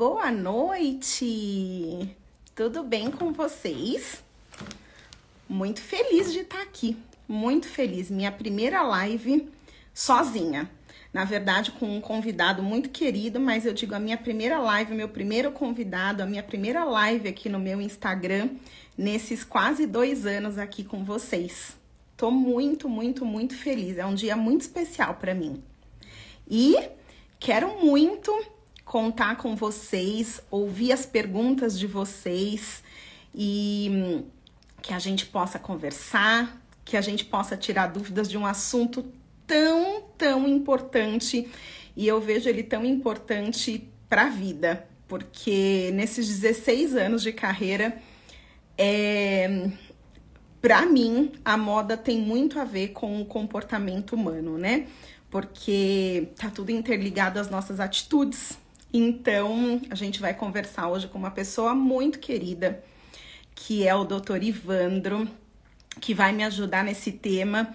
boa noite! Tudo bem com vocês? Muito feliz de estar aqui, muito feliz. Minha primeira live sozinha. Na verdade, com um convidado muito querido, mas eu digo a minha primeira live, meu primeiro convidado, a minha primeira live aqui no meu Instagram, nesses quase dois anos aqui com vocês. Tô muito, muito, muito feliz. É um dia muito especial para mim. E quero muito contar com vocês, ouvir as perguntas de vocês e hum, que a gente possa conversar, que a gente possa tirar dúvidas de um assunto tão, tão importante e eu vejo ele tão importante para a vida, porque nesses 16 anos de carreira, é, para mim, a moda tem muito a ver com o comportamento humano, né? Porque tá tudo interligado às nossas atitudes, então, a gente vai conversar hoje com uma pessoa muito querida, que é o Dr. Ivandro, que vai me ajudar nesse tema.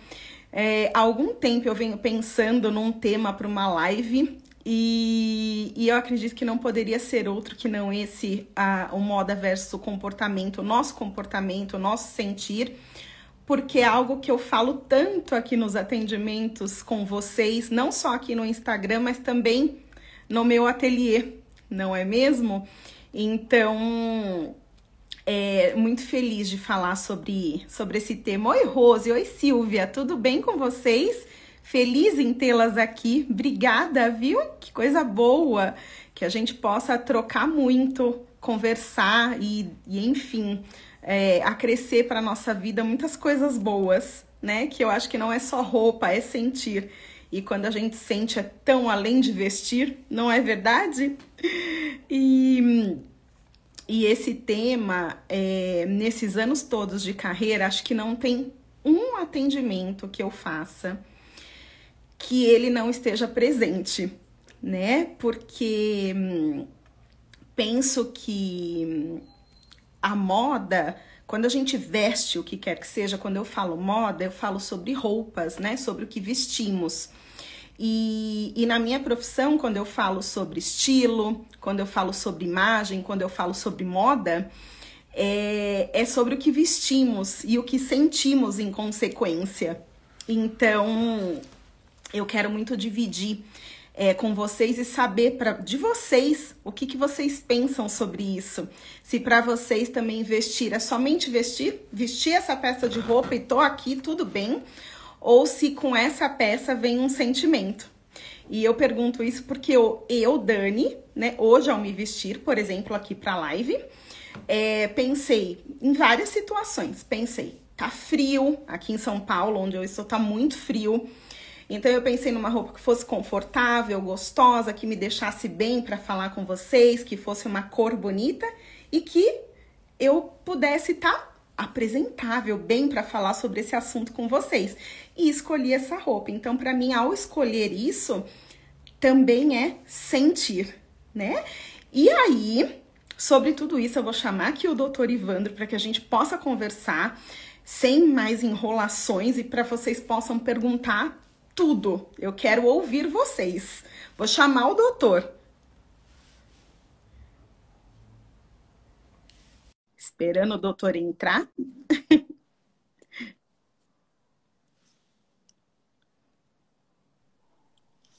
É, há algum tempo eu venho pensando num tema para uma live e, e, eu acredito que não poderia ser outro que não esse, a, o moda versus o comportamento, o nosso comportamento, o nosso sentir, porque é algo que eu falo tanto aqui nos atendimentos com vocês, não só aqui no Instagram, mas também no meu ateliê, não é mesmo? Então, é muito feliz de falar sobre, sobre esse tema. Oi, Rose, oi, Silvia, tudo bem com vocês? Feliz em tê-las aqui. Obrigada, viu? Que coisa boa que a gente possa trocar muito, conversar e, e enfim, é, acrescer para nossa vida muitas coisas boas, né? Que eu acho que não é só roupa, é sentir. E quando a gente sente é tão além de vestir, não é verdade? E, e esse tema, é, nesses anos todos de carreira, acho que não tem um atendimento que eu faça que ele não esteja presente, né? Porque hum, penso que a moda quando a gente veste o que quer que seja, quando eu falo moda, eu falo sobre roupas, né? Sobre o que vestimos. E, e na minha profissão, quando eu falo sobre estilo, quando eu falo sobre imagem, quando eu falo sobre moda, é, é sobre o que vestimos e o que sentimos em consequência. Então, eu quero muito dividir é, com vocês e saber pra, de vocês o que, que vocês pensam sobre isso. Se para vocês também vestir é somente vestir, vestir essa peça de roupa e tô aqui, tudo bem ou se com essa peça vem um sentimento. E eu pergunto isso porque eu, eu Dani, né, hoje ao me vestir, por exemplo, aqui para live, é, pensei em várias situações. Pensei, tá frio, aqui em São Paulo, onde eu estou, tá muito frio. Então eu pensei numa roupa que fosse confortável, gostosa, que me deixasse bem para falar com vocês, que fosse uma cor bonita e que eu pudesse estar tá apresentável, bem para falar sobre esse assunto com vocês. E escolhi essa roupa. Então, para mim, ao escolher isso, também é sentir, né? E aí, sobre tudo isso, eu vou chamar aqui o doutor Ivandro para que a gente possa conversar sem mais enrolações e para vocês possam perguntar tudo. Eu quero ouvir vocês. Vou chamar o doutor. Esperando o doutor entrar.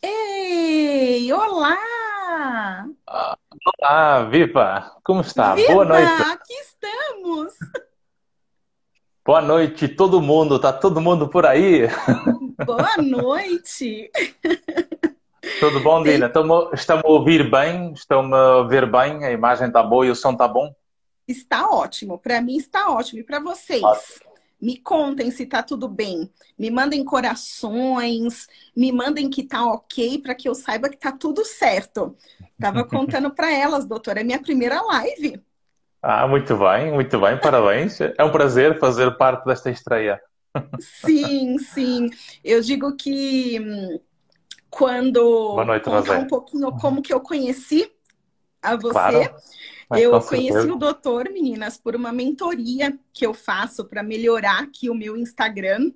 Ei, olá! Olá, Viva! Como está? Viva, Boa noite. Aqui estamos! Boa noite, todo mundo. Tá todo mundo por aí? Boa noite! Tudo bom, Dina? Estão-me a ouvir bem? Estão-me a ver bem? A imagem está boa e o som está bom? Está ótimo. Para mim está ótimo. E para vocês? Ótimo. Me contem se tá tudo bem. Me mandem corações, me mandem que tá ok para que eu saiba que tá tudo certo. Tava contando para elas, doutora, é minha primeira live. Ah, muito bem, muito bem, parabéns. É um prazer fazer parte desta estreia. Sim, sim. Eu digo que hum, quando Boa noite, contar um pouquinho como que eu conheci a você. Claro. Mas eu conheci o doutor, meninas, por uma mentoria que eu faço para melhorar aqui o meu Instagram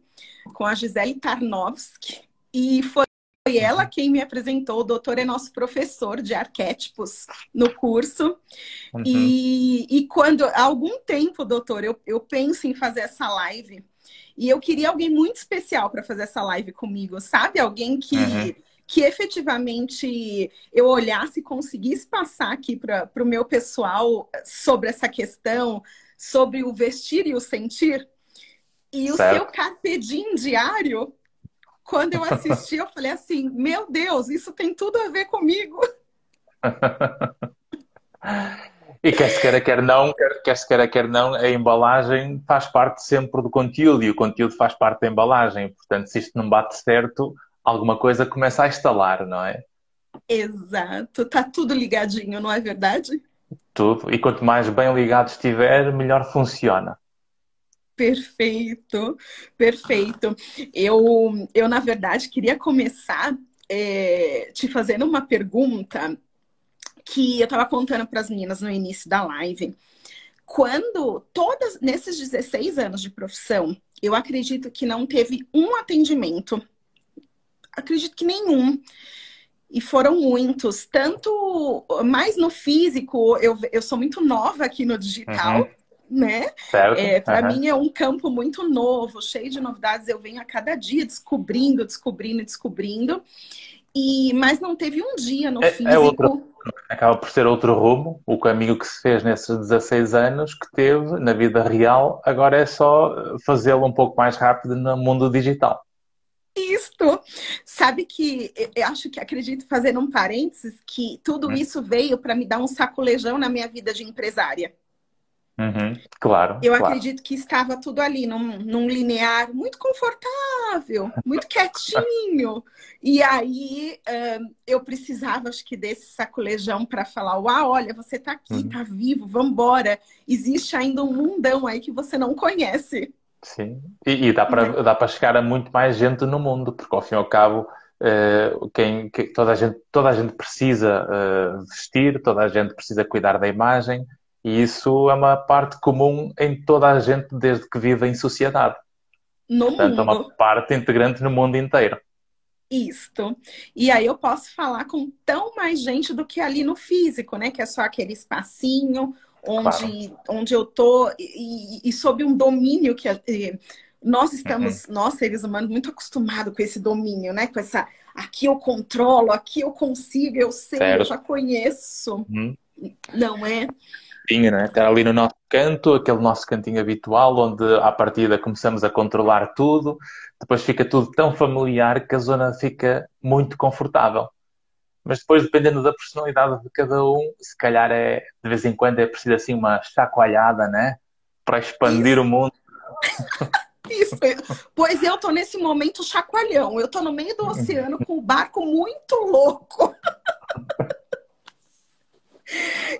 com a Gisele Tarnovski. E foi foi ela quem me apresentou. O doutor é nosso professor de arquétipos no curso. Uhum. E, e quando, há algum tempo, doutor, eu, eu penso em fazer essa live. E eu queria alguém muito especial para fazer essa live comigo, sabe? Alguém que, uhum. Que efetivamente eu olhasse e conseguisse passar aqui para o meu pessoal sobre essa questão, sobre o vestir e o sentir. E certo. o seu carpe diem diário quando eu assisti, eu falei assim: meu Deus, isso tem tudo a ver comigo. E quer se queira, quer não, quer se queira, quer não, a embalagem faz parte sempre do conteúdo e o conteúdo faz parte da embalagem. Portanto, se isto não bate certo, alguma coisa começa a instalar, não é? Exato, tá tudo ligadinho, não é verdade? Tudo. E quanto mais bem ligado estiver, melhor funciona. Perfeito, perfeito. Eu, eu na verdade, queria começar é, te fazendo uma pergunta que eu estava contando para as meninas no início da live. Quando todas, nesses 16 anos de profissão, eu acredito que não teve um atendimento, acredito que nenhum. E foram muitos, tanto mais no físico, eu, eu sou muito nova aqui no digital, uhum né? É, Para uhum. mim é um campo muito novo, cheio de novidades. Eu venho a cada dia descobrindo, descobrindo, descobrindo. E mas não teve um dia no é, é físico. É outro, acaba por ser outro rumo. O caminho que se fez nesses 16 anos que teve na vida real, agora é só fazê-lo um pouco mais rápido no mundo digital. Isto! Sabe que eu acho que acredito fazer um parênteses que tudo hum. isso veio para me dar um sacolejão na minha vida de empresária. Uhum, claro. Eu claro. acredito que estava tudo ali, num, num linear muito confortável, muito quietinho. e aí um, eu precisava, acho que, desse sacolejão para falar: Uau, olha, você está aqui, está uhum. vivo, vamos embora. Existe ainda um mundão aí que você não conhece. Sim, e, e dá para dá chegar a muito mais gente no mundo, porque ao fim e ao cabo. Uh, quem, que, toda, a gente, toda a gente precisa uh, vestir, toda a gente precisa cuidar da imagem, e isso é uma parte comum em toda a gente desde que vive em sociedade. No Portanto, mundo. é uma parte integrante no mundo inteiro. Isto. E aí eu posso falar com tão mais gente do que ali no físico, né? Que é só aquele espacinho onde, claro. onde eu tô e, e, sob um domínio que nós estamos, uhum. nós seres humanos, muito acostumados com esse domínio, né? Com essa aqui eu controlo, aqui eu consigo, eu sei, certo. eu já conheço. Uhum. Não é? cantinho, né? Estar ali no nosso canto, aquele nosso cantinho habitual, onde à partida começamos a controlar tudo, depois fica tudo tão familiar que a zona fica muito confortável. Mas depois, dependendo da personalidade de cada um, se calhar é, de vez em quando é preciso assim uma chacoalhada, né? Para expandir Isso. o mundo. Isso. Pois eu tô nesse momento chacoalhão. Eu tô no meio do oceano com o barco muito louco.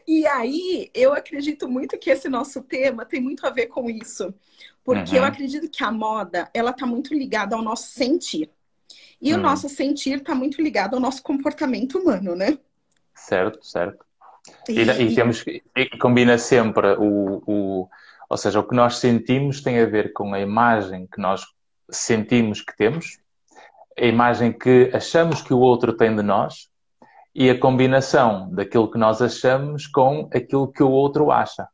E aí, eu acredito muito que esse nosso tema tem muito a ver com isso. Porque uhum. eu acredito que a moda, ela tá muito ligada ao nosso sentir. E uhum. o nosso sentir está muito ligado ao nosso comportamento humano, né? Certo, certo. E, e, e temos e combina sempre o, o, ou seja, o que nós sentimos tem a ver com a imagem que nós sentimos que temos, a imagem que achamos que o outro tem de nós e a combinação daquilo que nós achamos com aquilo que o outro acha.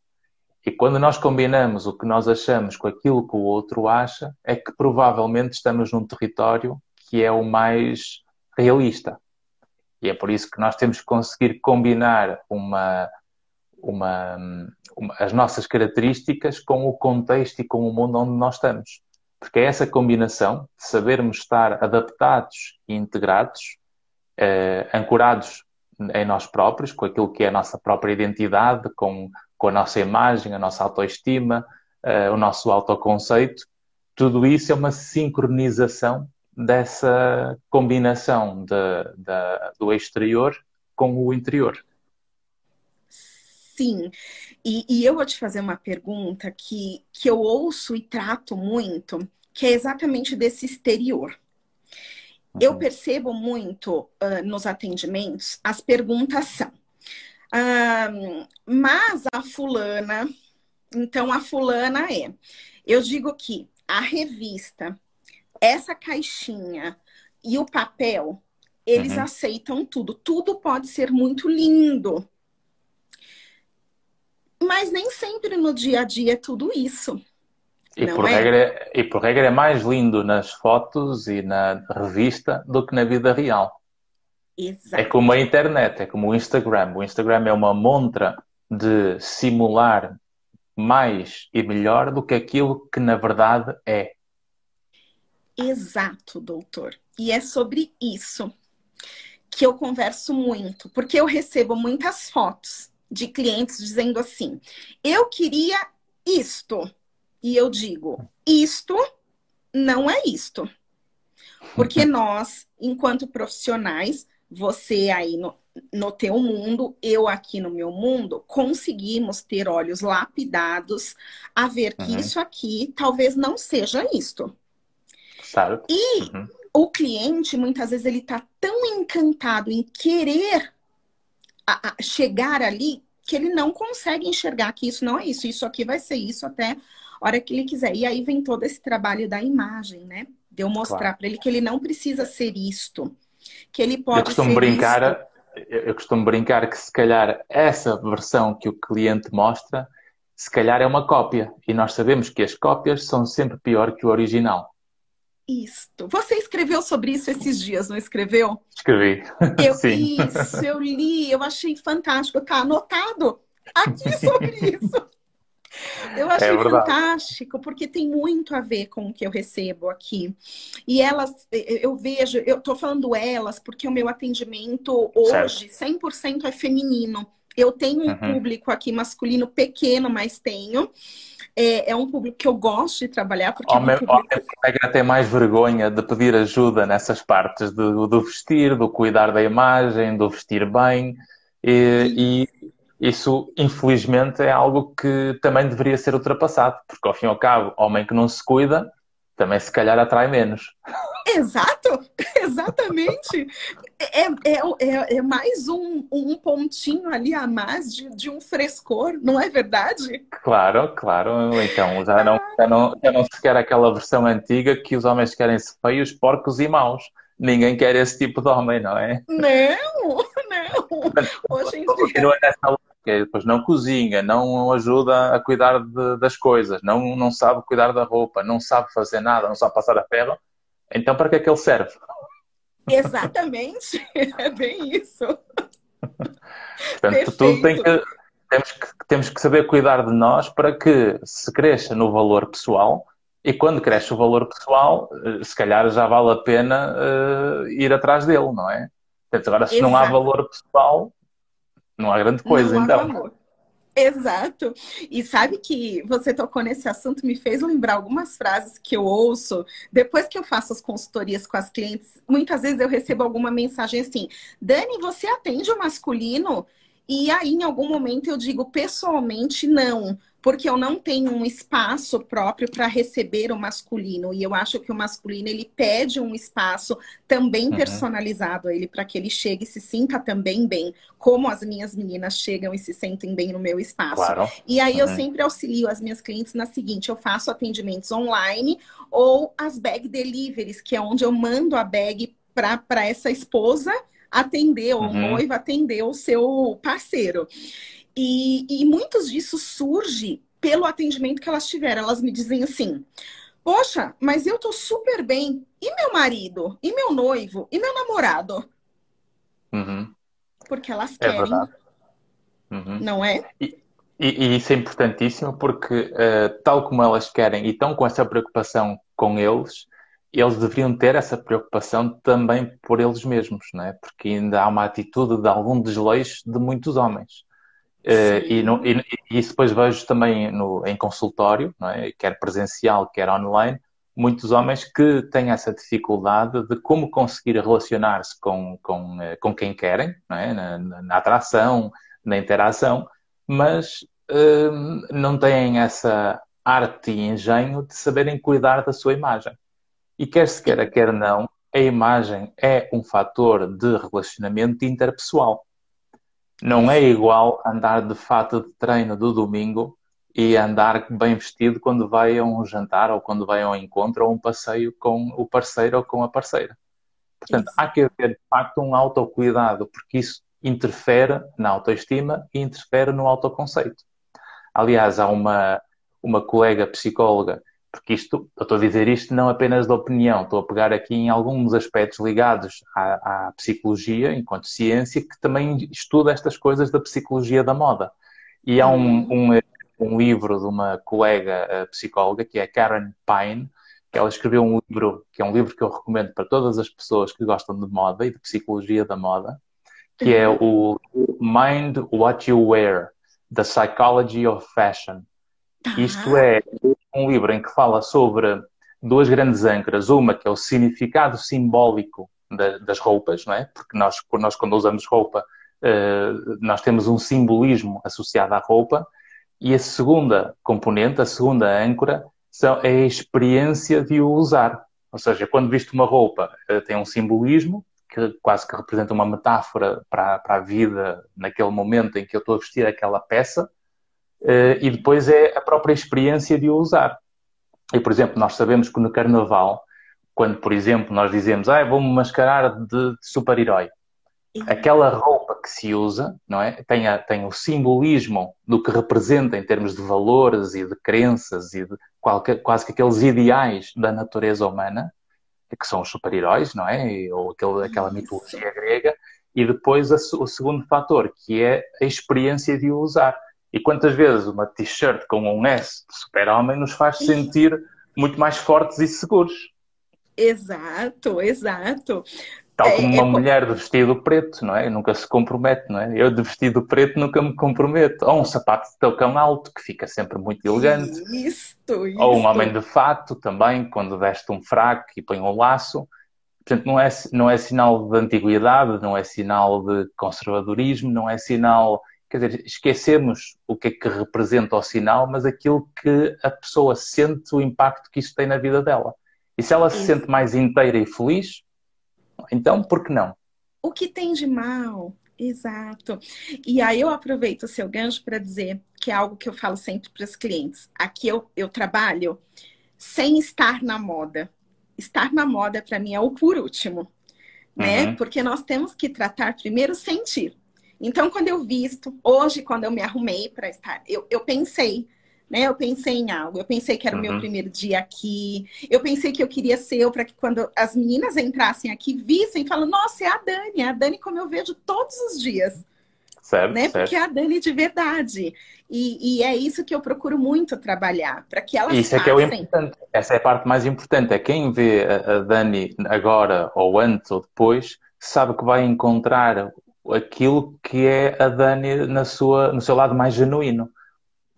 E quando nós combinamos o que nós achamos com aquilo que o outro acha, é que provavelmente estamos num território que é o mais realista. E é por isso que nós temos que conseguir combinar uma, uma, uma, as nossas características com o contexto e com o mundo onde nós estamos. Porque é essa combinação de sabermos estar adaptados e integrados eh, ancorados em nós próprios, com aquilo que é a nossa própria identidade, com, com a nossa imagem, a nossa autoestima, eh, o nosso autoconceito. Tudo isso é uma sincronização dessa combinação de, de, do exterior com o interior. Sim, e, e, eu vou te fazer uma pergunta que, que eu ouço e trato muito, que é exatamente desse exterior. Eu uhum. percebo muito uh, nos atendimentos, as perguntas são. Uh, mas a fulana, então a fulana é. Eu digo que a revista, essa caixinha e o papel eles uhum. aceitam tudo. Tudo pode ser muito lindo. Mas nem sempre no dia a dia é tudo isso. E por, é? regra, e por regra é mais lindo nas fotos e na revista do que na vida real. Exato. É como a internet, é como o Instagram. O Instagram é uma montra de simular mais e melhor do que aquilo que na verdade é. Exato, doutor. E é sobre isso que eu converso muito, porque eu recebo muitas fotos de clientes dizendo assim: eu queria isto. E eu digo: isto não é isto. Porque nós, enquanto profissionais, você aí no, no teu mundo, eu aqui no meu mundo, conseguimos ter olhos lapidados a ver que uhum. isso aqui talvez não seja isto. Claro. E uhum. o cliente, muitas vezes, ele está tão encantado em querer a, a chegar ali que ele não consegue enxergar que isso não é isso. Isso aqui vai ser isso até a hora que ele quiser. E aí vem todo esse trabalho da imagem, né? De eu mostrar claro. para ele que ele não precisa ser isto. Que ele pode eu costumo ser brincar, isto. Eu costumo brincar que se calhar essa versão que o cliente mostra, se calhar é uma cópia. E nós sabemos que as cópias são sempre pior que o original. Isto. Você escreveu sobre isso esses dias, não escreveu? Escrevi. Eu, Sim. Isso, eu li, eu achei fantástico. Tá anotado aqui sobre isso. Eu achei é fantástico, porque tem muito a ver com o que eu recebo aqui. E elas, eu vejo, eu tô falando elas, porque o meu atendimento hoje, certo. 100% é feminino. Eu tenho um uhum. público aqui masculino pequeno, mas tenho. É, é, um público que eu gosto de trabalhar. Porque homem, é um público... homem tem mais vergonha de pedir ajuda nessas partes do, do vestir, do cuidar da imagem, do vestir bem. E, e, isso, infelizmente, é algo que também deveria ser ultrapassado, porque ao fim e ao cabo, homem que não se cuida também se calhar atrai menos. Exato, exatamente. É, é, é, é mais um, um, pontinho ali a mais de, de, um frescor, não é verdade? Claro, claro. Então já não, já, não, já não se quer aquela versão antiga que os homens querem-se feios, porcos e maus. Ninguém quer esse tipo de homem, não é? Não, não. Hoje em dia que depois não cozinha, não ajuda a cuidar de, das coisas, não, não sabe cuidar da roupa, não sabe fazer nada, não sabe passar a ferro, então para que é que ele serve? Exatamente, é bem isso. Portanto, tudo tem que temos, que temos que saber cuidar de nós para que se cresça no valor pessoal e quando cresce o valor pessoal, eh, se calhar já vale a pena uh, ir atrás dele, não é? Portanto, agora se Exato. não há valor pessoal, não há grande coisa, não então. Exato. E sabe que você tocou nesse assunto, me fez lembrar algumas frases que eu ouço depois que eu faço as consultorias com as clientes. Muitas vezes eu recebo alguma mensagem assim: Dani, você atende o masculino? E aí, em algum momento, eu digo pessoalmente não porque eu não tenho um espaço próprio para receber o masculino e eu acho que o masculino ele pede um espaço também uhum. personalizado a ele para que ele chegue e se sinta também bem, como as minhas meninas chegam e se sentem bem no meu espaço. Claro. E aí uhum. eu sempre auxilio as minhas clientes na seguinte, eu faço atendimentos online ou as bag deliveries, que é onde eu mando a bag para essa esposa atender, ou uhum. noiva atender o seu parceiro. E, e muitos disso surge pelo atendimento que elas tiveram. Elas me dizem assim: Poxa, mas eu tô super bem. E meu marido? E meu noivo? E meu namorado? Uhum. Porque elas é querem. É uhum. Não é? E, e, e, isso é importantíssimo porque, uh, tal como elas querem e estão com essa preocupação com eles, eles deveriam ter essa preocupação também por eles mesmos, não é? Porque ainda há uma atitude de algum desleixo de muitos homens. Uh, e, no, e, e, isso depois vejo também no, em consultório, é? quer presencial, quer online, muitos homens que têm essa dificuldade de como conseguir relacionar-se com, com, eh, com quem querem, é? na, na, atração, na interação, mas uh, não têm essa arte e engenho de saberem cuidar da sua imagem. E quer se queira, quer não, a imagem é um fator de relacionamento interpessoal. Não é igual andar de fato de treino do domingo e andar bem vestido quando vai a um jantar ou quando vai a um encontro ou um passeio com o parceiro ou com a parceira. Portanto, isso. há que haver, de facto, um autocuidado, porque isso interfere na autoestima e interfere no autoconceito. Aliás, há uma, uma colega psicóloga, porque isto, eu estou a dizer isto não apenas da opinião, estou a pegar aqui em alguns aspectos ligados à, à psicologia, enquanto ciência, que também estuda estas coisas da psicologia da moda. E há um, uhum. um, um livro de uma colega uh, psicóloga, que é Karen Pine, que ela escreveu um livro, que é um livro que eu recomendo para todas as pessoas que gostam de moda e de psicologia da moda, que é o Mind What You Wear, The Psychology of Fashion. Isto é um livro em que fala sobre duas grandes âncoras. Uma que é o significado simbólico das roupas, não é? Porque nós, nós quando usamos roupa, eh, nós temos um simbolismo associado à roupa. E a segunda componente, a segunda âncora, é a experiência de o usar. Ou seja, quando visto uma roupa, eh, tem um simbolismo, que quase que representa uma metáfora para, para a vida naquele momento em que eu estou a vestir aquela peça, uh, e depois é a própria experiência de o usar. E, por exemplo, nós sabemos que no Carnaval, quando, por exemplo, nós dizemos, ah, vou-me mascarar de, de super-herói, aquela roupa que se usa, não é? Tem, a, tem o simbolismo do que representa em termos de valores e de crenças e de qualquer, quase que aqueles ideais da natureza humana, que são os super-heróis, não é? Ou aquele, aquela mitologia grega. E depois a, o segundo fator, que é a experiência de o usar. E quantas vezes uma t-shirt com um S de super-homem nos faz sentir muito mais fortes e seguros? Exato, exato. Tal como é, uma é... mulher de vestido preto, não é? Nunca se compromete, não é? Eu de vestido preto nunca me comprometo. Ou um sapato de tacão alto, que fica sempre muito elegante. Isto, isto. Ou um homem de fato também, quando veste um fraco e põe um laço. Portanto, não é, não é sinal de antiguidade, não é sinal de conservadorismo, não é sinal. Quer dizer, esquecemos o que é que representa o sinal, mas aquilo que a pessoa sente, o impacto que isso tem na vida dela. E se ela se sente mais inteira e feliz, então, por que não? O que tem de mal? Exato. E aí eu aproveito o seu gancho para dizer que é algo que eu falo sempre para os clientes. Aqui eu, eu trabalho sem estar na moda. Estar na moda, para mim, é o por último. Né? Uhum. Porque nós temos que tratar primeiro sentir. Então, quando eu visto, hoje, quando eu me arrumei para estar, eu, eu pensei, né? Eu pensei em algo. Eu pensei que era o meu uhum. primeiro dia aqui. Eu pensei que eu queria ser eu para que quando as meninas entrassem aqui, vissem e falam: Nossa, é a Dani, é a Dani como eu vejo todos os dias. Certo, né? Certo. Porque é a Dani de verdade. E, e é isso que eu procuro muito trabalhar, para que elas Isso é que é o importante. Essa é a parte mais importante. É quem vê a Dani agora, ou antes, ou depois, sabe que vai encontrar aquilo que é a Dani na sua, no seu lado mais genuíno.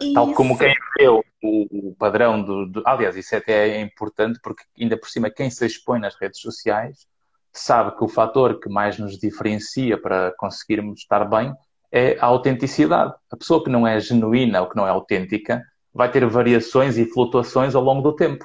Isso. Tal como quem vê o, o padrão do, do, Aliás, isso até é importante porque, ainda por cima, quem se expõe nas redes sociais sabe que o fator que mais nos diferencia para conseguirmos estar bem é a autenticidade. A pessoa que não é genuína ou que não é autêntica vai ter variações e flutuações ao longo do tempo.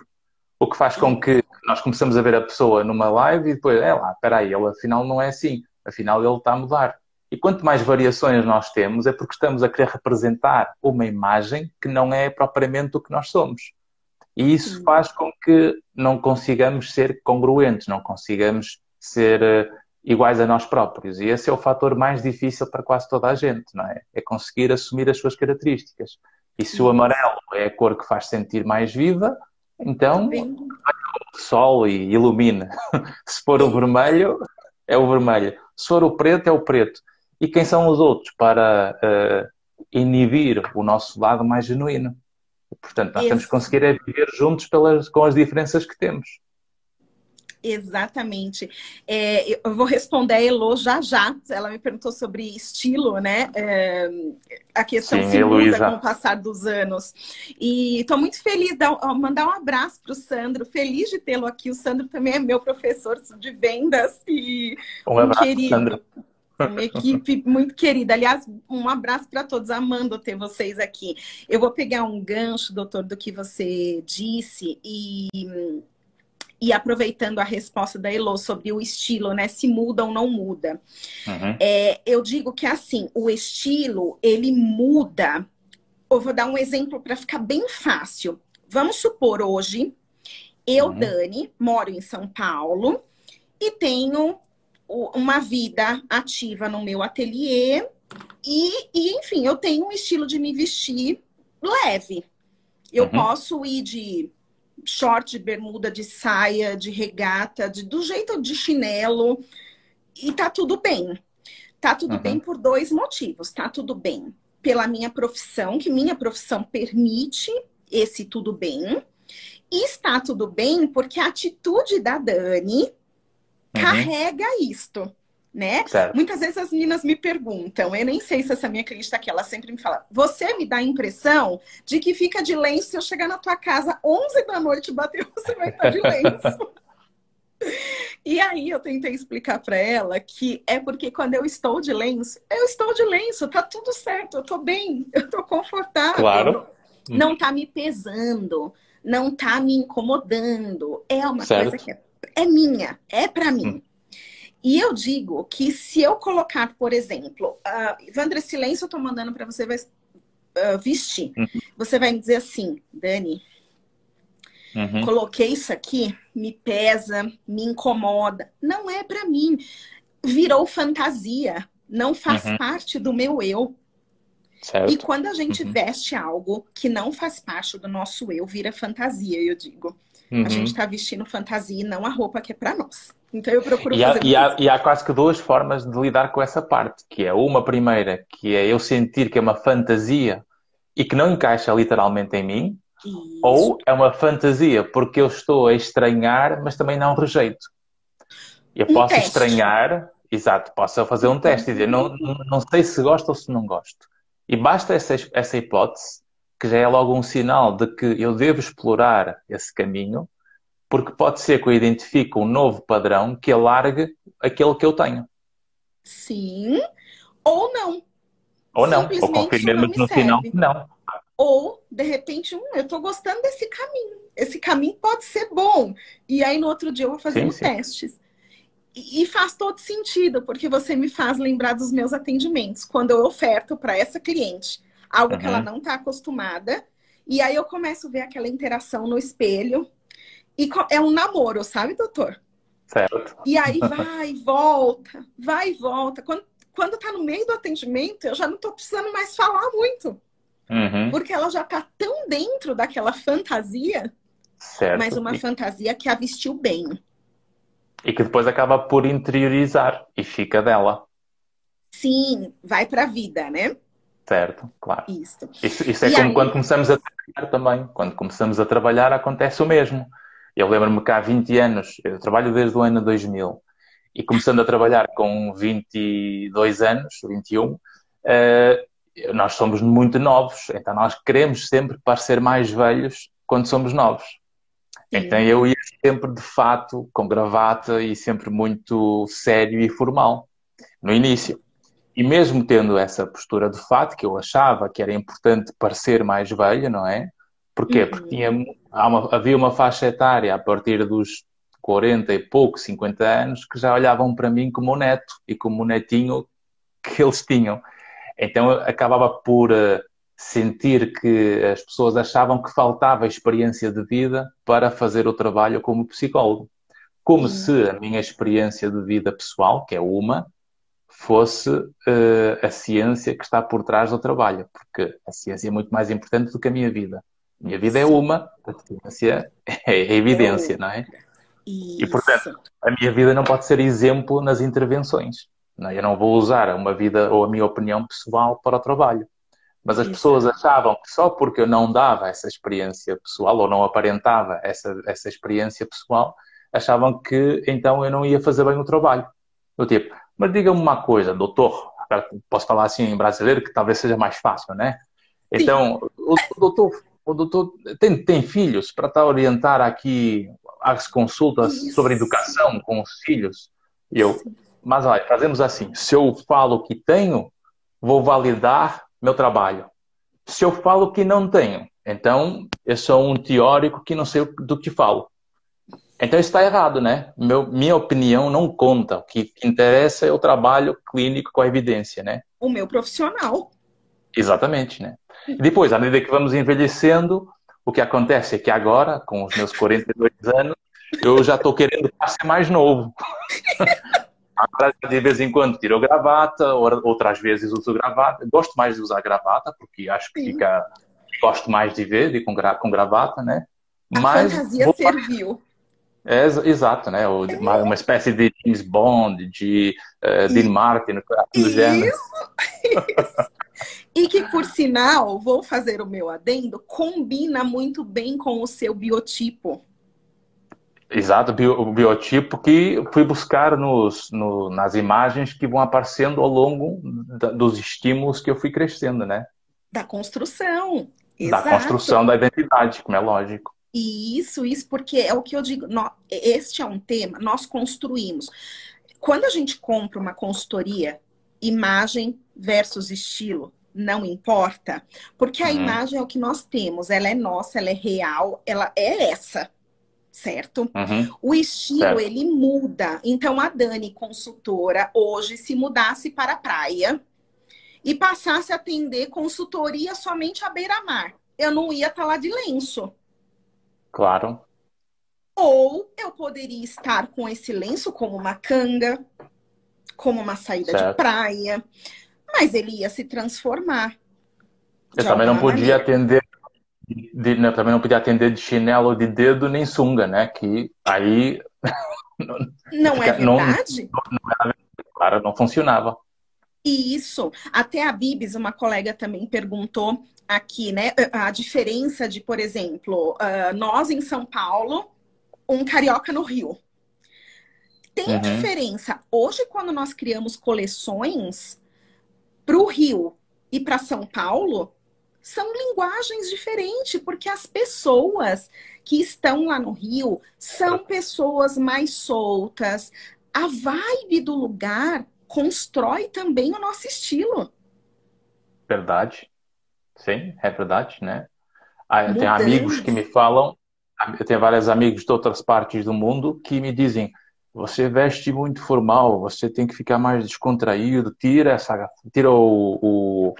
O que faz com que nós começamos a ver a pessoa numa live e depois, é lá, espera aí, ele afinal não é assim. Afinal ele está a mudar. E quanto mais variações nós temos, é porque estamos a querer representar uma imagem que não é propriamente o que nós somos. E isso faz com que não consigamos ser congruentes, não consigamos ser uh, iguais a nós próprios. E esse é o fator mais difícil para quase toda a gente, não é? É conseguir assumir as suas características. E se o amarelo é a cor que faz sentir mais viva, então o sol e ilumina. se for o vermelho, é o vermelho. Se for o preto, é o preto e quem são os outros para uh, inibir o nosso lado mais genuíno. Portanto, nós Isso. temos que conseguir é viver juntos pelas, com as diferenças que temos. Exatamente. É, eu vou responder a Elo já já. Ela me perguntou sobre estilo, né? É, a questão Sim, se muda com o passar dos anos. E estou muito feliz de mandar um abraço para o Sandro. Feliz de tê-lo aqui. O Sandro também é meu professor de vendas e um, um abraço, querido. Sandro. Uma equipe muito querida. Aliás, um abraço para todos. Amando ter vocês aqui. Eu vou pegar um gancho, doutor, do que você disse e, e aproveitando a resposta da Elo sobre o estilo, né? Se muda ou não muda. Uhum. É, eu digo que assim, o estilo ele muda. Eu vou dar um exemplo para ficar bem fácil. Vamos supor hoje, eu, uhum. Dani, moro em São Paulo e tenho uma vida ativa no meu ateliê e, e, enfim, eu tenho um estilo de me vestir leve. Eu uhum. posso ir de short, de bermuda, de saia, de regata, de, do jeito de chinelo, e tá tudo bem. Tá tudo uhum. bem por dois motivos. Tá tudo bem pela minha profissão, que minha profissão permite esse tudo bem. E está tudo bem porque a atitude da Dani uhum. carrega isto né? Certo. Muitas vezes as meninas me perguntam, eu nem sei se essa minha cliente está aqui, ela sempre me fala, você me dá a impressão de que fica de lenço se eu chegar na tua casa 11 da noite bater, você vai estar de lenço. e aí eu tentei explicar para ela que é porque quando eu estou de lenço, eu estou de lenço, tá tudo certo, eu tô bem, eu tô confortável. Claro. Não tá me pesando, não tá me incomodando. É uma certo. coisa que é, é minha, é para mim. Hum. E eu digo que se eu colocar, por exemplo, uh, Evandra, silêncio, eu tô mandando para você uh, vestir. Uhum. Você vai me dizer assim, Dani, uhum. coloquei isso aqui, me pesa, me incomoda. Não é para mim. Virou fantasia. Não faz uhum. parte do meu eu. Certo. E quando a gente uhum. veste algo que não faz parte do nosso eu, vira fantasia, eu digo. A gente está vestindo fantasia e não a roupa que é para nós. Então eu procuro e há, fazer. E há, e há, quase que duas formas de lidar com essa parte, que é uma primeira, que é eu sentir que é uma fantasia e que não encaixa literalmente em mim, Isso. ou é uma fantasia porque eu estou a estranhar, mas também não rejeito. Eu um posso teste. estranhar, exato, posso fazer um teste e dizer não, não sei se gosto ou se não gosto. E basta essa, essa hipótese, que já é logo um sinal de que eu devo explorar esse caminho porque pode ser que eu identifique um novo padrão que alargue aquele que eu tenho. Sim, ou não. Ou não, ou confirmemos no final não. Ou, de repente, hum, eu estou gostando desse caminho. Esse caminho pode ser bom. E aí, no outro dia, eu vou fazer sim, testes. E faz todo sentido, porque você me faz lembrar dos meus atendimentos. Quando eu oferto para essa cliente algo uhum. que ela não está acostumada. E aí eu começo a ver aquela interação no espelho. E é um namoro, sabe, doutor? Certo. E aí vai e volta, vai e volta. Quando, quando tá no meio do atendimento, eu já não tô precisando mais falar muito. Uhum. Porque ela já tá tão dentro daquela fantasia, certo. mas uma e... fantasia que a vestiu bem. E que depois acaba por interiorizar e fica dela. Sim, vai pra vida, né? Certo, claro. Isso, isso, isso é e como aí... quando começamos a trabalhar também. Quando começamos a trabalhar acontece o mesmo. Eu lembro-me que há 20 anos, eu trabalho desde o ano 2000, e começando a trabalhar com 22 anos, 21, eh, nós somos muito novos, então nós queremos sempre parecer mais velhos quando somos novos. Sim. Então eu ia sempre de fato, com gravata e sempre muito sério e formal, no início. E mesmo tendo essa postura de fato, que eu achava que era importante parecer mais velho, não é? Porquê? Uhum. Porque tinha, uma, havia uma faixa etária a partir dos 40 e pouco, 50 anos, que já olhavam para mim como um neto e como um netinho que eles tinham. Então eu acabava por uh, sentir que as pessoas achavam que faltava experiência de vida para fazer o trabalho como psicólogo. Como uhum. se a minha experiência de vida pessoal, que é uma, fosse uh, a ciência que está por trás do trabalho, porque a ciência é muito mais importante do que a minha vida. Minha vida é uma, a ciência é a evidência, não é? Isso. E, portanto, a minha vida não pode ser exemplo nas intervenções. Não é? Eu não vou usar uma vida ou a minha opinião pessoal para o trabalho. Mas as Isso. pessoas achavam que só porque eu não dava essa experiência pessoal ou não aparentava essa, essa experiência pessoal, achavam que então eu não ia fazer bem o trabalho. Do tipo, mas diga-me uma coisa, doutor, posso falar assim em brasileiro que talvez seja mais fácil, né? Então, o, o doutor o doutor tem, tem filhos para estar a orientar aqui as consultas Isso. sobre educação com os filhos? E eu, mas olha, fazemos assim: se eu falo que tenho, vou validar meu trabalho. Se eu falo que não tenho, então eu sou um teórico que não sei do que falo. Então isso está errado, né? Meu, minha opinião não conta. O que interessa é o trabalho clínico com a evidência, né? O meu profissional. Exatamente, né? E depois, à medida que vamos envelhecendo, o que acontece é que agora, com os meus 42 anos, eu já estou querendo ser mais novo. Agora, de vez em quando tiro gravata, outras vezes uso gravata. Gosto mais de usar gravata, porque acho que Sim. fica. Gosto mais de ver de, com, gra, com gravata, né? A Mas fantasia serviu. É, exato, né? Uma, uma, espécie de James Bond, de uh, Dean Martin, do gênero. Isso, E que, por sinal, vou fazer o meu adendo, combina muito bem com o seu biotipo. Exato, o biotipo que fui buscar nos, no, nas imagens que vão aparecendo ao longo da, dos estímulos que eu fui crescendo, né? Da construção. Exato. Da construção da identidade, como é lógico. E isso, isso, porque é o que eu digo, nós, este é um tema, nós construímos. Quando a gente compra uma consultoria, imagem versus estilo, não importa, porque a uhum. imagem é o que nós temos, ela é nossa, ela é real, ela é essa certo? Uhum. O estilo, certo. ele muda. Então, a Dani, consultora, hoje, se mudasse para a praia e passasse a atender consultoria somente à beira-mar, eu não ia estar tá lá de lenço. Claro. Ou eu poderia estar com esse lenço como uma canga, como uma saída certo. de praia, mas ele ia se transformar. Eu também não podia maneira. atender de, né, também não podia atender de chinelo de dedo nem sunga, né? Que aí. Não, é verdade? Não, não era, claro, não funcionava. Isso. Até a Bibis, uma colega também perguntou aqui, né? A diferença de, por exemplo, uh, nós em São Paulo, um carioca no Rio. Tem uhum. diferença. Hoje, quando nós criamos coleções para o Rio e para São Paulo, são linguagens diferentes, porque as pessoas que estão lá no Rio são pessoas mais soltas. A vibe do lugar constrói também o nosso estilo. Verdade. Sim, é verdade, né? Ah, eu tenho amigos que me falam, eu tenho vários amigos de outras partes do mundo que me dizem: você veste muito formal, você tem que ficar mais descontraído, tira essa, tira o, o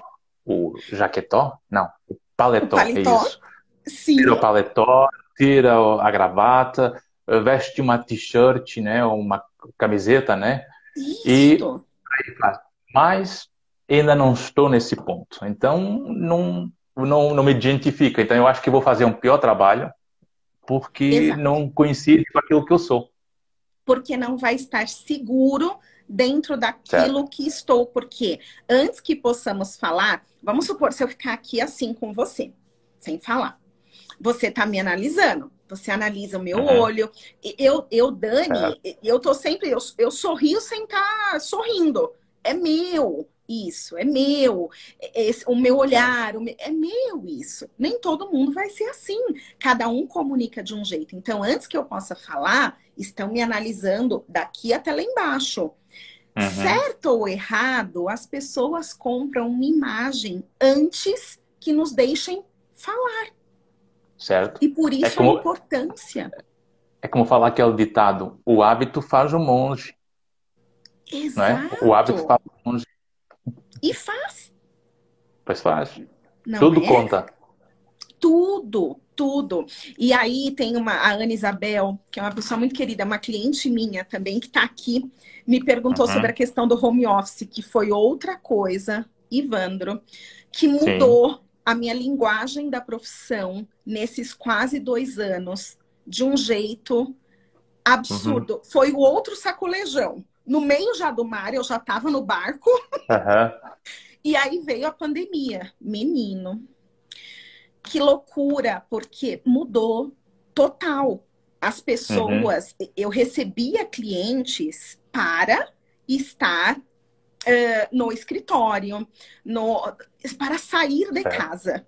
o jaquetó? Não, o paletó, o paletó? é isso. Sim. Tira o paletó, tira a gravata, veste uma t-shirt, né, uma camiseta, né? Isso. E mas ainda não estou nesse ponto. Então não não, não me identifica. Então eu acho que vou fazer um pior trabalho porque Exato. não coincide com aquilo que eu sou. Porque não vai estar seguro dentro daquilo certo. que estou. Porque antes que possamos falar, vamos supor, se eu ficar aqui assim com você, sem falar, você tá me analisando. Você analisa o meu uhum. olho. Eu, eu, Dani, eu tô sempre, eu, eu sorrio sem estar tá sorrindo. É meu isso, é meu. Esse, o meu olhar, o meu, é meu isso. Nem todo mundo vai ser assim. Cada um comunica de um jeito. Então, antes que eu possa falar, estão me analisando daqui até lá embaixo. Uhum. Certo ou errado, as pessoas compram uma imagem antes que nos deixem falar. Certo. E por é isso é como, a importância. É como falar que é o ditado: o hábito faz o monge. Exato. É? O hábito faz o monge. E faz. Pois faz. Não Tudo é? conta. Tudo, tudo. E aí tem uma, a Ana Isabel, que é uma pessoa muito querida, uma cliente minha também, que está aqui, me perguntou uhum. sobre a questão do home office, que foi outra coisa, Ivandro, que mudou Sim. A minha linguagem da profissão nesses quase dois anos, de um jeito absurdo. Uhum. Foi o outro sacolejão. No meio já do mar, eu já estava no barco. Uhum. e aí veio a pandemia. Menino, que loucura, porque mudou total. As pessoas, uhum. eu recebia clientes para estar uh, no escritório, no, para sair de é. casa,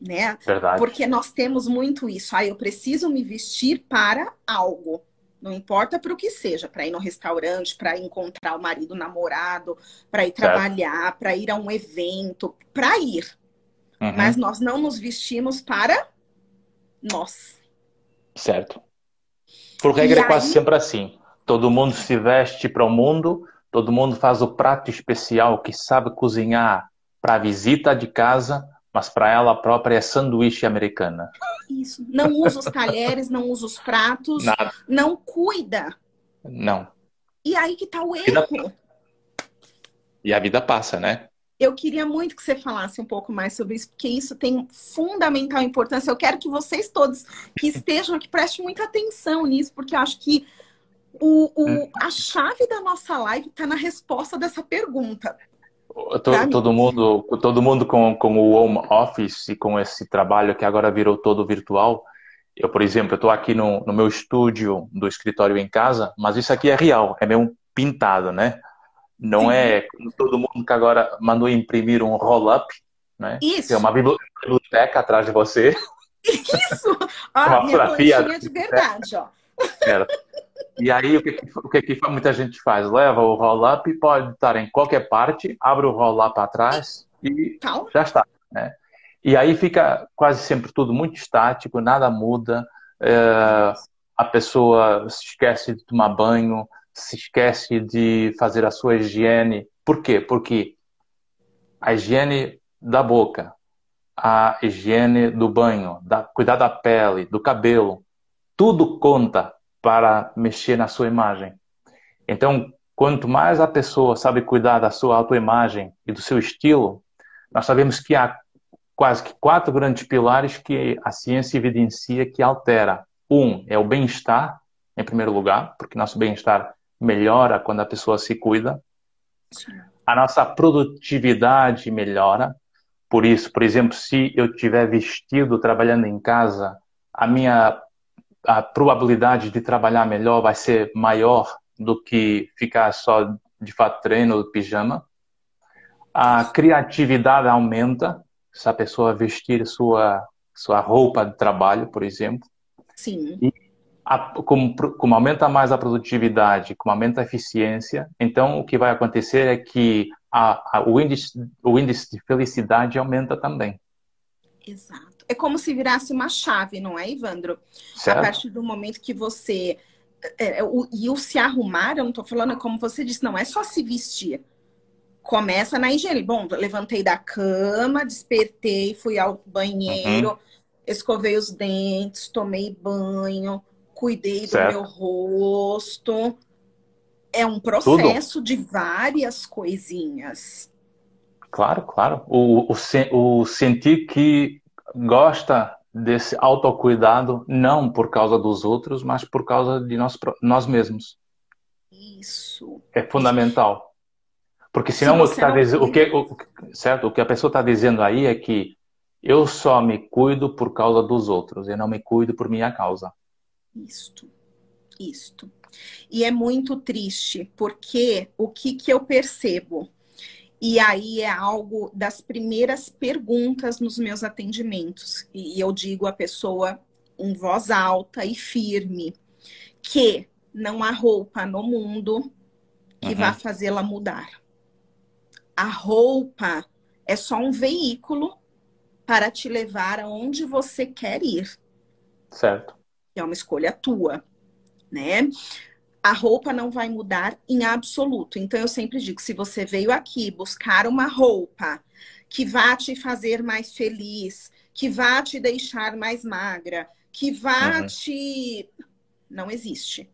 né? Verdade. Porque nós temos muito isso. Ah, eu preciso me vestir para algo. Não importa para o que seja, para ir no restaurante, para encontrar o marido, o namorado, para ir trabalhar, para ir a um evento, para ir. Uhum. Mas nós não nos vestimos para nós. Certo. Por regra, é quase sempre assim. Todo mundo se veste para o mundo, todo mundo faz o prato especial que sabe cozinhar para a visita de casa, mas para ela própria é sanduíche americana. Isso. Não usa os talheres, não usa os pratos, Nada. não cuida. Não. E aí que tá o erro. E a vida passa, né? Eu queria muito que você falasse um pouco mais sobre isso, porque isso tem fundamental importância. Eu quero que vocês todos que estejam aqui prestem muita atenção nisso, porque eu acho que o, o hum. a chave da nossa live está na resposta dessa pergunta. Todo, todo mundo, todo mundo com, com o home office e com esse trabalho que agora virou todo virtual. Eu, por exemplo, estou aqui no, no meu estúdio do escritório em casa, mas isso aqui é real, é meio pintado, né? Não Sim. é todo mundo que agora mandou imprimir um roll-up, né? Isso. Tem uma biblioteca atrás de você. Isso! Ó, minha fotografia de verdade, ó. Certo. E aí, o que, o que muita gente faz? Leva o roll-up, pode estar em qualquer parte, abre o roll-up atrás e Calma. já está. Né? E aí fica quase sempre tudo muito estático, nada muda. É, a pessoa se esquece de tomar banho, se esquece de fazer a sua higiene. Por quê? Porque a higiene da boca, a higiene do banho, da, cuidar da pele, do cabelo, tudo conta para mexer na sua imagem. Então, quanto mais a pessoa sabe cuidar da sua autoimagem e do seu estilo, nós sabemos que há quase que quatro grandes pilares que a ciência evidencia que altera. Um é o bem-estar, em primeiro lugar, porque nosso bem-estar melhora quando a pessoa se cuida. A nossa produtividade melhora. Por isso, por exemplo, se eu tiver vestido trabalhando em casa, a minha a probabilidade de trabalhar melhor vai ser maior do que ficar só de fato treino ou pijama. A criatividade aumenta se a pessoa vestir sua sua roupa de trabalho, por exemplo. Sim. E a, como, como aumenta mais a produtividade, como aumenta a eficiência, então o que vai acontecer é que a, a, o, índice, o índice de felicidade aumenta também. Exato é como se virasse uma chave, não é, Ivandro? Certo. A partir do momento que você. É, é, o, e o se arrumar, eu não estou falando, como você disse, não é só se vestir. Começa na higiene. Bom, levantei da cama, despertei, fui ao banheiro, uhum. escovei os dentes, tomei banho, cuidei certo. do meu rosto. É um processo Tudo. de várias coisinhas. Claro, claro. O, o, o sentir que gosta desse autocuidado não por causa dos outros, mas por causa de nós, nós mesmos. Isso. É fundamental. Porque senão Se o que, tá o, que, o, certo? o que a pessoa está dizendo aí é que eu só me cuido por causa dos outros, eu não me cuido por minha causa. Isto, isto. E é muito triste, porque o que, que eu percebo? E aí é algo das primeiras perguntas nos meus atendimentos. E eu digo à pessoa em voz alta e firme que não há roupa no mundo que uhum. vá fazê-la mudar. A roupa é só um veículo para te levar aonde você quer ir. Certo. É uma escolha tua, né? A roupa não vai mudar em absoluto. Então, eu sempre digo: se você veio aqui buscar uma roupa que vá te fazer mais feliz, que vá te deixar mais magra, que vá uhum. te. Não existe.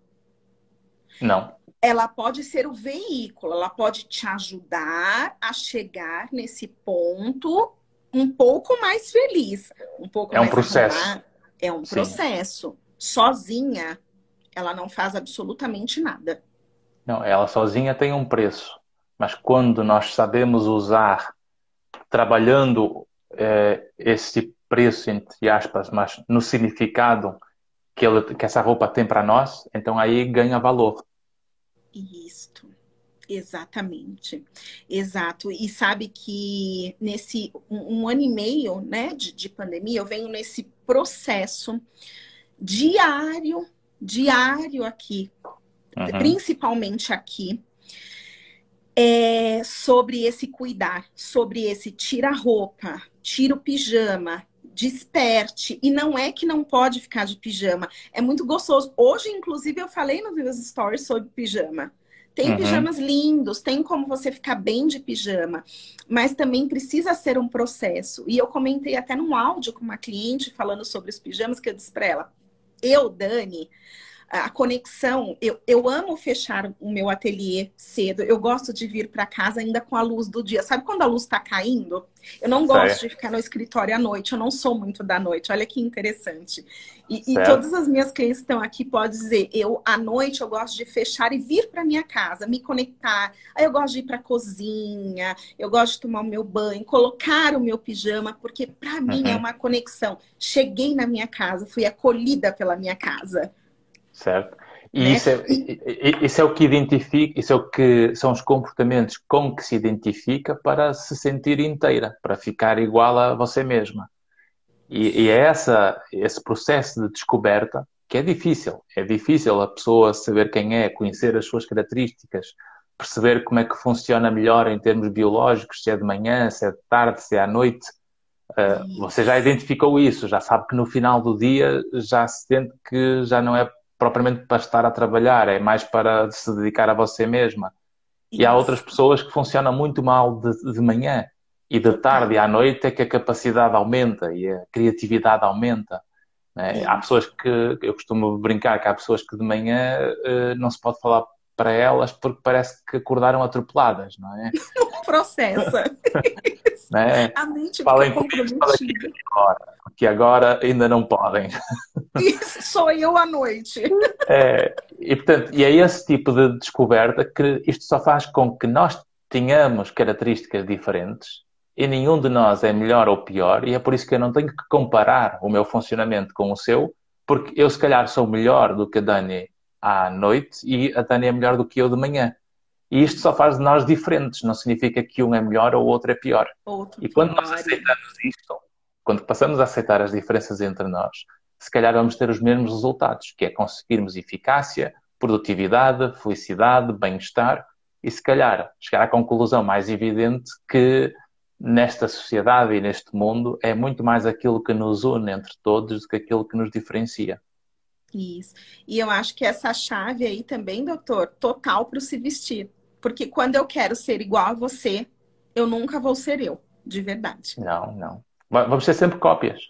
Não. Ela pode ser o veículo, ela pode te ajudar a chegar nesse ponto um pouco mais feliz. Um pouco é um processo. Arrumar. É um Sim. processo. Sozinha, ela não faz absolutamente nada. Não, ela sozinha tem um preço, mas quando nós sabemos usar, trabalhando é, esse preço, entre aspas, mas no significado que, ela, que essa roupa tem para nós, então aí ganha valor. Isto. Exatamente, exato. E sabe que nesse um, um ano e meio né, de, de pandemia, eu venho nesse processo diário diário aqui, uhum. principalmente aqui, é sobre esse cuidar, sobre esse tira roupa, tira o pijama, desperte. E não é que não pode ficar de pijama, é muito gostoso. Hoje, inclusive, eu falei nos meus stories sobre pijama. Tem uhum. pijamas lindos, tem como você ficar bem de pijama, mas também precisa ser um processo. E eu comentei até num áudio com uma cliente falando sobre os pijamas que eu disse para ela: eu, Dani, a conexão. Eu, eu amo fechar o meu ateliê cedo. Eu gosto de vir para casa ainda com a luz do dia. Sabe quando a luz está caindo? Eu não gosto de ficar no escritório à noite. Eu não sou muito da noite. Olha que interessante. E, e todas as minhas clientes estão aqui podem dizer, eu à noite eu gosto de fechar e vir para minha casa, me conectar. Aí eu gosto de ir para cozinha, eu gosto de tomar o meu banho, colocar o meu pijama, porque para uhum. mim é uhum. uma conexão. Cheguei na minha casa, fui acolhida pela minha casa. Certo. E né? isso, é, isso é o que identifica, isso é o que são os comportamentos com que se identifica para se sentir inteira, para ficar igual a você mesma. E, e é essa, esse processo de descoberta que é difícil. É difícil a pessoa saber quem é, conhecer as suas características, perceber como é que funciona melhor em termos biológicos, se é de manhã, se é de tarde, se é à noite. Uh, você já identificou isso, já sabe que no final do dia já se sente que já não é propriamente para estar a trabalhar, é mais para se dedicar a você mesma. E há outras pessoas que funcionam muito mal de, de manhã e de tarde à noite é que a capacidade aumenta e a criatividade aumenta. Né? Há pessoas que, eu costumo brincar que há pessoas que de manhã uh, não se pode falar para elas porque parece que acordaram atropeladas, não é? Processa. né? A mente falem comprometida. Agora, porque agora ainda não podem. Isso sou eu à noite. É, e, portanto, e é esse tipo de descoberta que isto só faz com que nós tenhamos características diferentes e nenhum de nós é melhor ou pior, e é por isso que eu não tenho que comparar o meu funcionamento com o seu, porque eu se calhar sou melhor do que a Dani à noite e a Dani é melhor do que eu de manhã. E isto só faz de nós diferentes, não significa que um é melhor ou o outro é pior. Outro e quando nós aceitamos isto, quando passamos a aceitar as diferenças entre nós, se calhar vamos ter os mesmos resultados, que é conseguirmos eficácia, produtividade, felicidade, bem-estar e se calhar chegar à conclusão mais evidente que nesta sociedade e neste mundo é muito mais aquilo que nos une entre todos do que aquilo que nos diferencia. Isso. E eu acho que essa chave aí também, doutor, total para o se vestir. Porque quando eu quero ser igual a você, eu nunca vou ser eu, de verdade. Não, não. Vamos ser sempre cópias.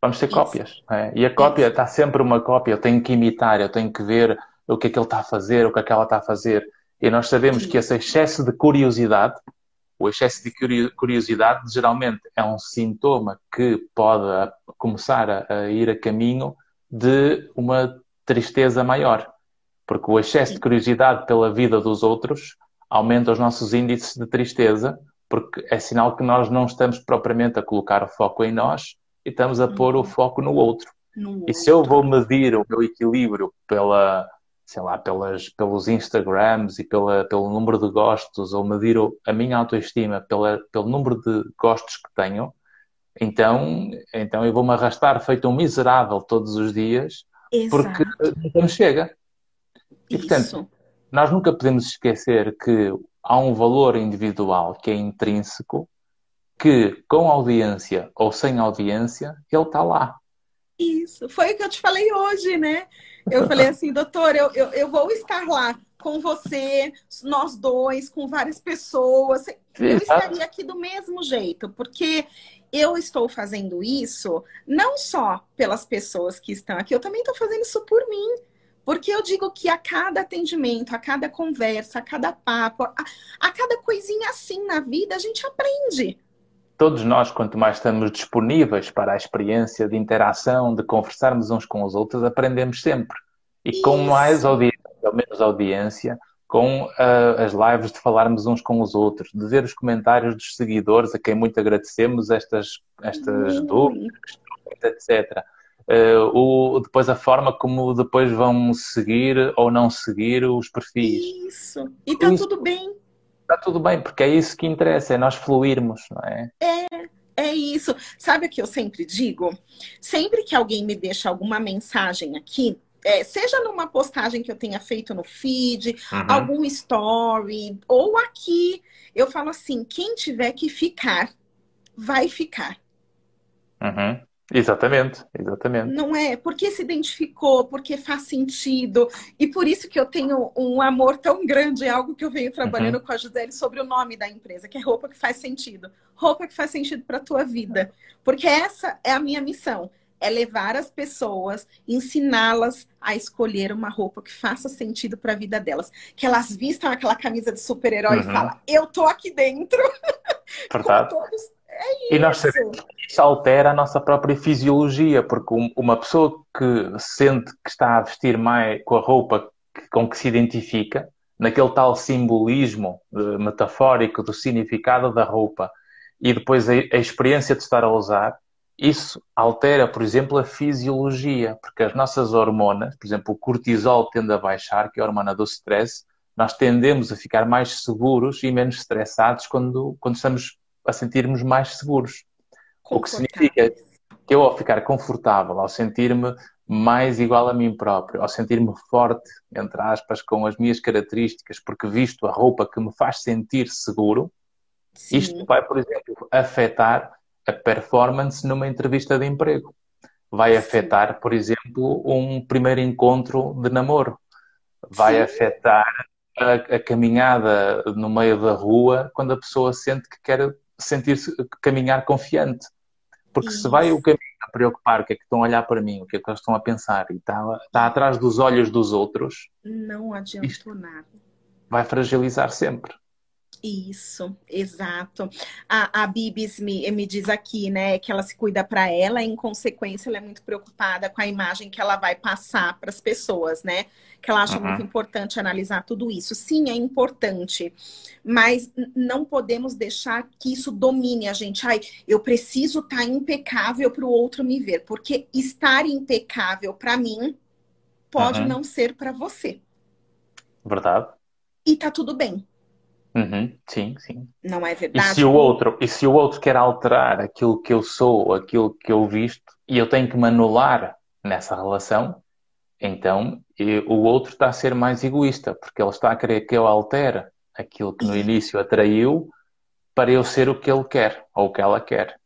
Vamos ser Isso. cópias. É? E a cópia está sempre uma cópia. Eu tenho que imitar, eu tenho que ver o que é que ele está a fazer, o que é que ela está a fazer. E nós sabemos Isso. que esse excesso de curiosidade o excesso de curiosidade geralmente é um sintoma que pode começar a, ir a caminho de uma tristeza maior. Porque o excesso de curiosidade pela vida dos outros aumenta os nossos índices de tristeza, porque é sinal que nós não estamos propriamente a colocar o foco em nós e estamos a pôr o uhum. foco no outro. No e se eu vou medir o meu equilíbrio pela, sei lá, pelas, pelos Instagrams e pela, pelo número de gostos, ou medir a minha autoestima pela, pelo número de gostos que tenho, então, então eu vou-me arrastar feito um miserável todos os dias, Exato. porque não me chega. E, portanto, nós nunca podemos esquecer que há um valor individual que é intrínseco, que com audiência ou sem audiência, ele está lá. Isso, foi o que eu te falei hoje, né? Eu falei assim, doutor, eu, eu, eu vou estar lá com você, nós dois, com várias pessoas. Eu estaria aqui do mesmo jeito, porque eu estou fazendo isso não só pelas pessoas que estão aqui, eu também estou fazendo isso por mim. Porque eu digo que a cada atendimento, a cada conversa, a cada papo, a, a cada coisinha assim na vida, a gente aprende todos nós, quanto mais estamos disponíveis para a experiência de interação, de conversarmos uns com os outros, aprendemos sempre. E Isso. com mais audiência, ou menos audiência, com uh, as lives de falarmos uns com os outros, de ver os comentários dos seguidores, a quem muito agradecemos estas, estas dúvidas, etc. Uh, o, depois a forma como depois vão seguir ou não seguir os perfis. Isso. E está tudo bem está tudo bem, porque é isso que interessa, é nós fluirmos, não é? É, é isso. Sabe o que eu sempre digo? Sempre que alguém me deixa alguma mensagem aqui, é, seja numa postagem que eu tenha feito no feed, uhum. algum story, ou aqui, eu falo assim: quem tiver que ficar, vai ficar. Uhum. Exatamente, exatamente. Não é? Porque se identificou, porque faz sentido. E por isso que eu tenho um amor tão grande, é algo que eu venho trabalhando uhum. com a Gisele sobre o nome da empresa, que é roupa que faz sentido. Roupa que faz sentido para a tua vida. Porque essa é a minha missão. É levar as pessoas, ensiná-las a escolher uma roupa que faça sentido para a vida delas. Que elas vistam aquela camisa de super-herói uhum. e falam, eu tô aqui dentro. Verdade. É isso. E nós sabemos que isso altera a nossa própria fisiologia, porque uma pessoa que sente que está a vestir mais com a roupa com que se identifica, naquele tal simbolismo metafórico do significado da roupa e depois a, a experiência de estar a usar, isso altera, por exemplo, a fisiologia, porque as nossas hormonas, por exemplo, o cortisol tende a baixar, que é a hormona do stress, nós tendemos a ficar mais seguros e menos estressados quando, quando estamos a sentirmos mais seguros. O que significa que eu, ao ficar confortável, ao sentir-me mais igual a mim próprio, ao sentir-me forte, entre aspas, com as minhas características, porque visto a roupa que me faz sentir seguro, Sim. isto vai, por exemplo, afetar a performance numa entrevista de emprego. Vai afetar, por exemplo, um primeiro encontro de namoro. Vai Sim. afetar a, a, caminhada no meio da rua quando a pessoa sente que quer sentir-se caminhar confiante. Porque Isso. se vai o caminho a preocupar o que é que estão a olhar para mim, o que é que eles estão a pensar e está, está atrás dos olhos dos outros, não adiantou nada. Vai fragilizar sempre. Isso, exato. A, a Bibis me, me diz aqui, né, que ela se cuida para ela, e em consequência, ela é muito preocupada com a imagem que ela vai passar para as pessoas, né? Que ela acha uhum. muito importante analisar tudo isso. Sim, é importante, mas não podemos deixar que isso domine a gente. Ai, eu preciso estar tá impecável para o outro me ver, porque estar impecável para mim pode uhum. não ser para você. Verdade. E tá tudo bem Uhum, sim, sim. Não é verdade? E se, o outro, e se o outro quer alterar aquilo que eu sou, aquilo que eu visto, e eu tenho que me anular nessa relação, então o outro está a ser mais egoísta, porque ele está a querer que eu altere aquilo que no início atraiu para eu ser o que ele quer ou o que ela quer.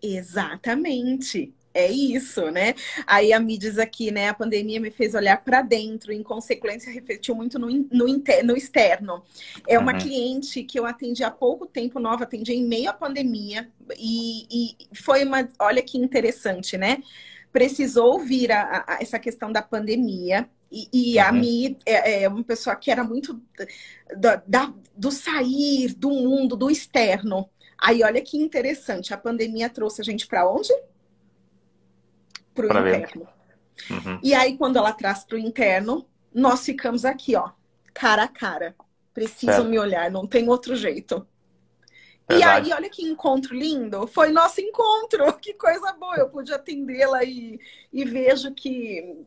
Exatamente. É isso, né? Aí a me diz aqui, né? A pandemia me fez olhar para dentro, em consequência, refletiu muito no, no, no externo. É uma uhum. cliente que eu atendi há pouco tempo, nova, atendi em meio à pandemia, e, e foi uma. Olha que interessante, né? Precisou ouvir a, a, essa questão da pandemia, e, e uhum. a Mi é, é, uma pessoa que era muito da, da, do sair do mundo, do externo. Aí olha que interessante, a pandemia trouxe a gente para onde? Para o interno. Uhum. E aí, quando ela traz para o interno, nós ficamos aqui, ó, cara a cara. Precisam me olhar, não tem outro jeito. E aí, olha que encontro lindo. Foi nosso encontro. Que coisa boa. Eu pude atendê-la e, e vejo que,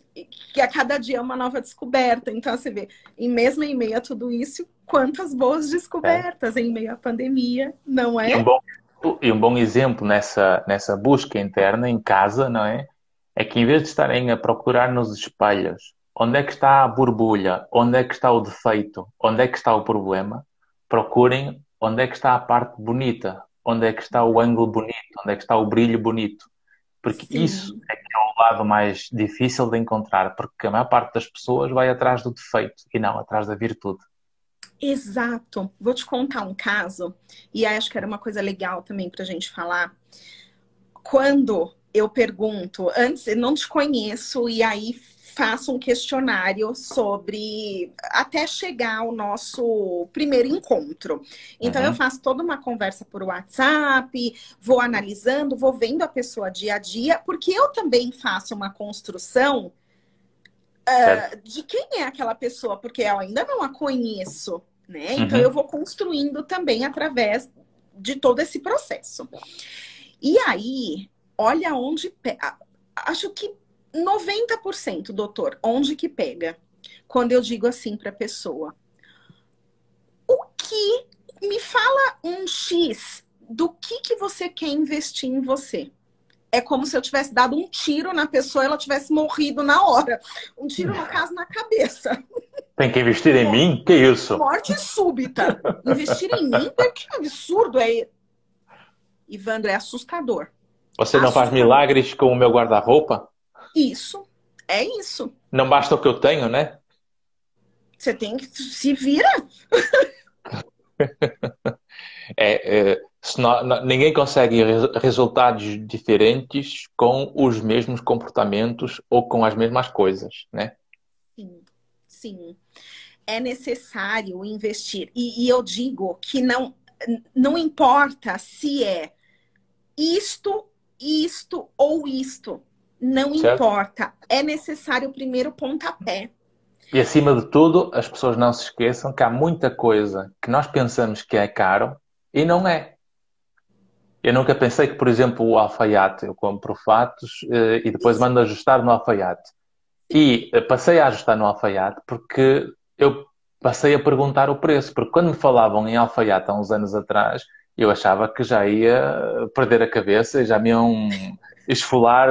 que a cada dia é uma nova descoberta. Então, você vê, em mesmo em meio a tudo isso, quantas boas descobertas é. em meio à pandemia, não é? E um bom, e um bom exemplo nessa, nessa busca interna em casa, não é? É que em vez de estarem a procurar nos espelhos onde é que está a borbulha, onde é que está o defeito, onde é que está o problema, procurem onde é que está a parte bonita, onde é que está o ângulo bonito, onde é que está o brilho bonito. Porque Sim. isso é que é o lado mais difícil de encontrar, porque a maior parte das pessoas vai atrás do defeito e não atrás da virtude. Exato. Vou te contar um caso, e acho que era uma coisa legal também para a gente falar. Quando eu pergunto, antes, eu não te conheço, e aí faço um questionário sobre até chegar ao nosso primeiro encontro. Então uhum. eu faço toda uma conversa por WhatsApp, vou analisando, vou vendo a pessoa dia a dia, porque eu também faço uma construção uh, de quem é aquela pessoa, porque eu ainda não a conheço, né? Então uhum. eu vou construindo também através de todo esse processo. E aí, olha onde. Acho que 90%, doutor, onde que pega? Quando eu digo assim para a pessoa: o que. Me fala um X do que, que você quer investir em você. É como se eu tivesse dado um tiro na pessoa e ela tivesse morrido na hora. Um tiro, no caso, na cabeça. Tem que investir em mim? Que isso? Morte súbita. Investir em mim? Que absurdo é. Ivandro, é assustador. Você não faz milagres com o meu guarda-roupa? Isso. É isso. Não basta o que eu tenho, né? Você tem que se vira. é, é, Não, ninguém consegue resultados diferentes com os mesmos comportamentos ou com as mesmas coisas, né? Sim, sim. É necessário investir. E, e eu digo que não, não importa se é isto, isto ou isto. Não certo. importa. É necessário o primeiro pontapé. E acima de tudo, as pessoas não se esqueçam que há muita coisa que nós pensamos que é caro e não é. Eu nunca pensei que, por exemplo, o alfaiate, eu compro fatos eh, e depois mando ajustar no alfaiate. E eh, passei a ajustar no alfaiate porque eu passei a perguntar o preço, porque quando me falavam em alfaiate há uns anos atrás, eu achava que já ia perder a cabeça e já me iam esfolar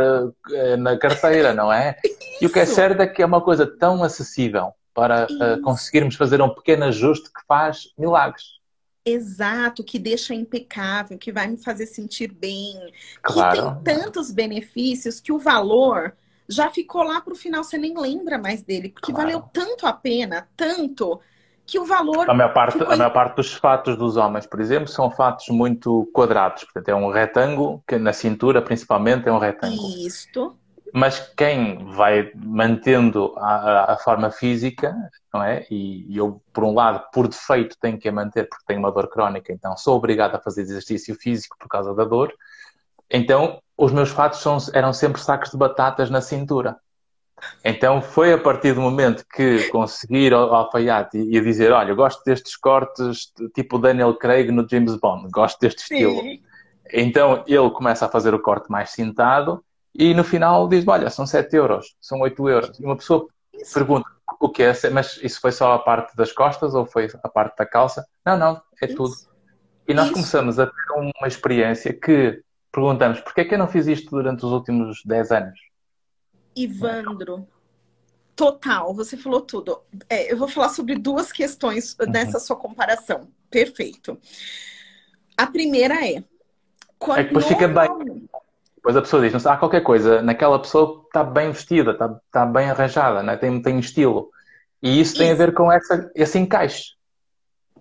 eh, na carteira, não é? E o que é certo é que é uma coisa tão acessível para uh, conseguirmos fazer um pequeno ajuste que faz milagres. Exato, que deixa impecável, que vai me fazer sentir bem, claro. que tem tantos benefícios que o valor já ficou lá para o final, você nem lembra mais dele, porque claro. valeu tanto a pena, tanto, que o valor. A maior, parte, a maior parte dos fatos dos homens, por exemplo, são fatos muito quadrados, portanto, é um retângulo, que na cintura principalmente é um retângulo. Isto. Mas quem vai mantendo a, a forma física, não é? E, e, eu, por um lado, por defeito, tenho que a manter porque tenho uma dor crónica, então sou obrigado a fazer exercício físico por causa da dor. Então, os meus fatos são, eram sempre sacos de batatas na cintura. Então foi a partir do momento que consegui ir ao alfaiate e, dizer, olha, gosto destes cortes tipo Daniel Craig no James Bond, gosto deste estilo. Sim. Então ele começa a fazer o corte mais cintado e no final diz, olha, são 7 euros, são 8 euros. E uma pessoa isso. pergunta, o que é? Mas isso foi só a parte das costas ou foi a parte da calça? Não, não, é isso. tudo. E nós isso. começamos a ter uma experiência que perguntamos porquê é que eu não fiz isto durante os últimos 10 anos? Ivandro, total, você falou tudo. É, eu vou falar sobre duas questões uhum. nessa sua comparação. Perfeito. A primeira é. Quando é que depois fica bem. Depois a pessoa diz, ah, qualquer coisa, naquela pessoa está bem vestida, está, está bem arranjada, né? tem, tem estilo. E isso, isso, tem a ver com essa, esse encaixe.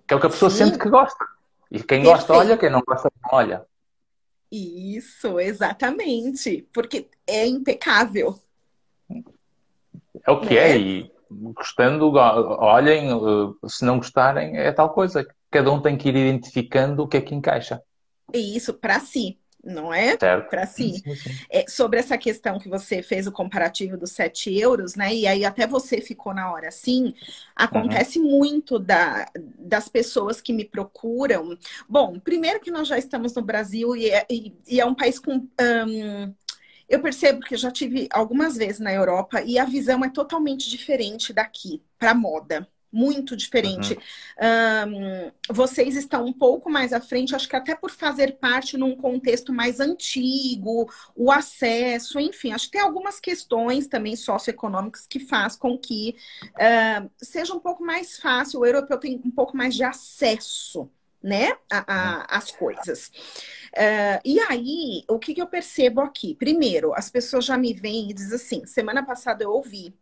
Que é o que a pessoa Sim. sente que gosta. E quem Perfeito. gosta olha, quem não gosta não olha. Isso, exatamente. Porque é impecável. É o que é, é e gostando, olhem, eh, se não gostarem, é tal coisa. Cada um tem que ir identificando o que é que encaixa. E isso para si não é? Para si. Sim, sim. É, sobre essa questão que você fez o comparativo dos 7 euros, né? E aí até você ficou na hora assim. Acontece uhum. muito da, das pessoas que me procuram. Bom, primeiro que nós já estamos no Brasil e é, e, e é um país com. Um, eu percebo que eu já tive algumas vezes na Europa e a visão é totalmente diferente daqui para moda muito diferente. Uhum. Um, vocês estão um pouco mais à frente, acho que até por fazer parte num contexto mais antigo, o acesso, enfim, acho que tem algumas questões também socioeconômicas que faz com que uh, seja um pouco mais fácil, o europeu tem um pouco mais de acesso. Né, a, a, as coisas. Uh, e aí, o que, que eu percebo aqui? Primeiro, as pessoas já me veem e dizem assim: semana passada eu ouvi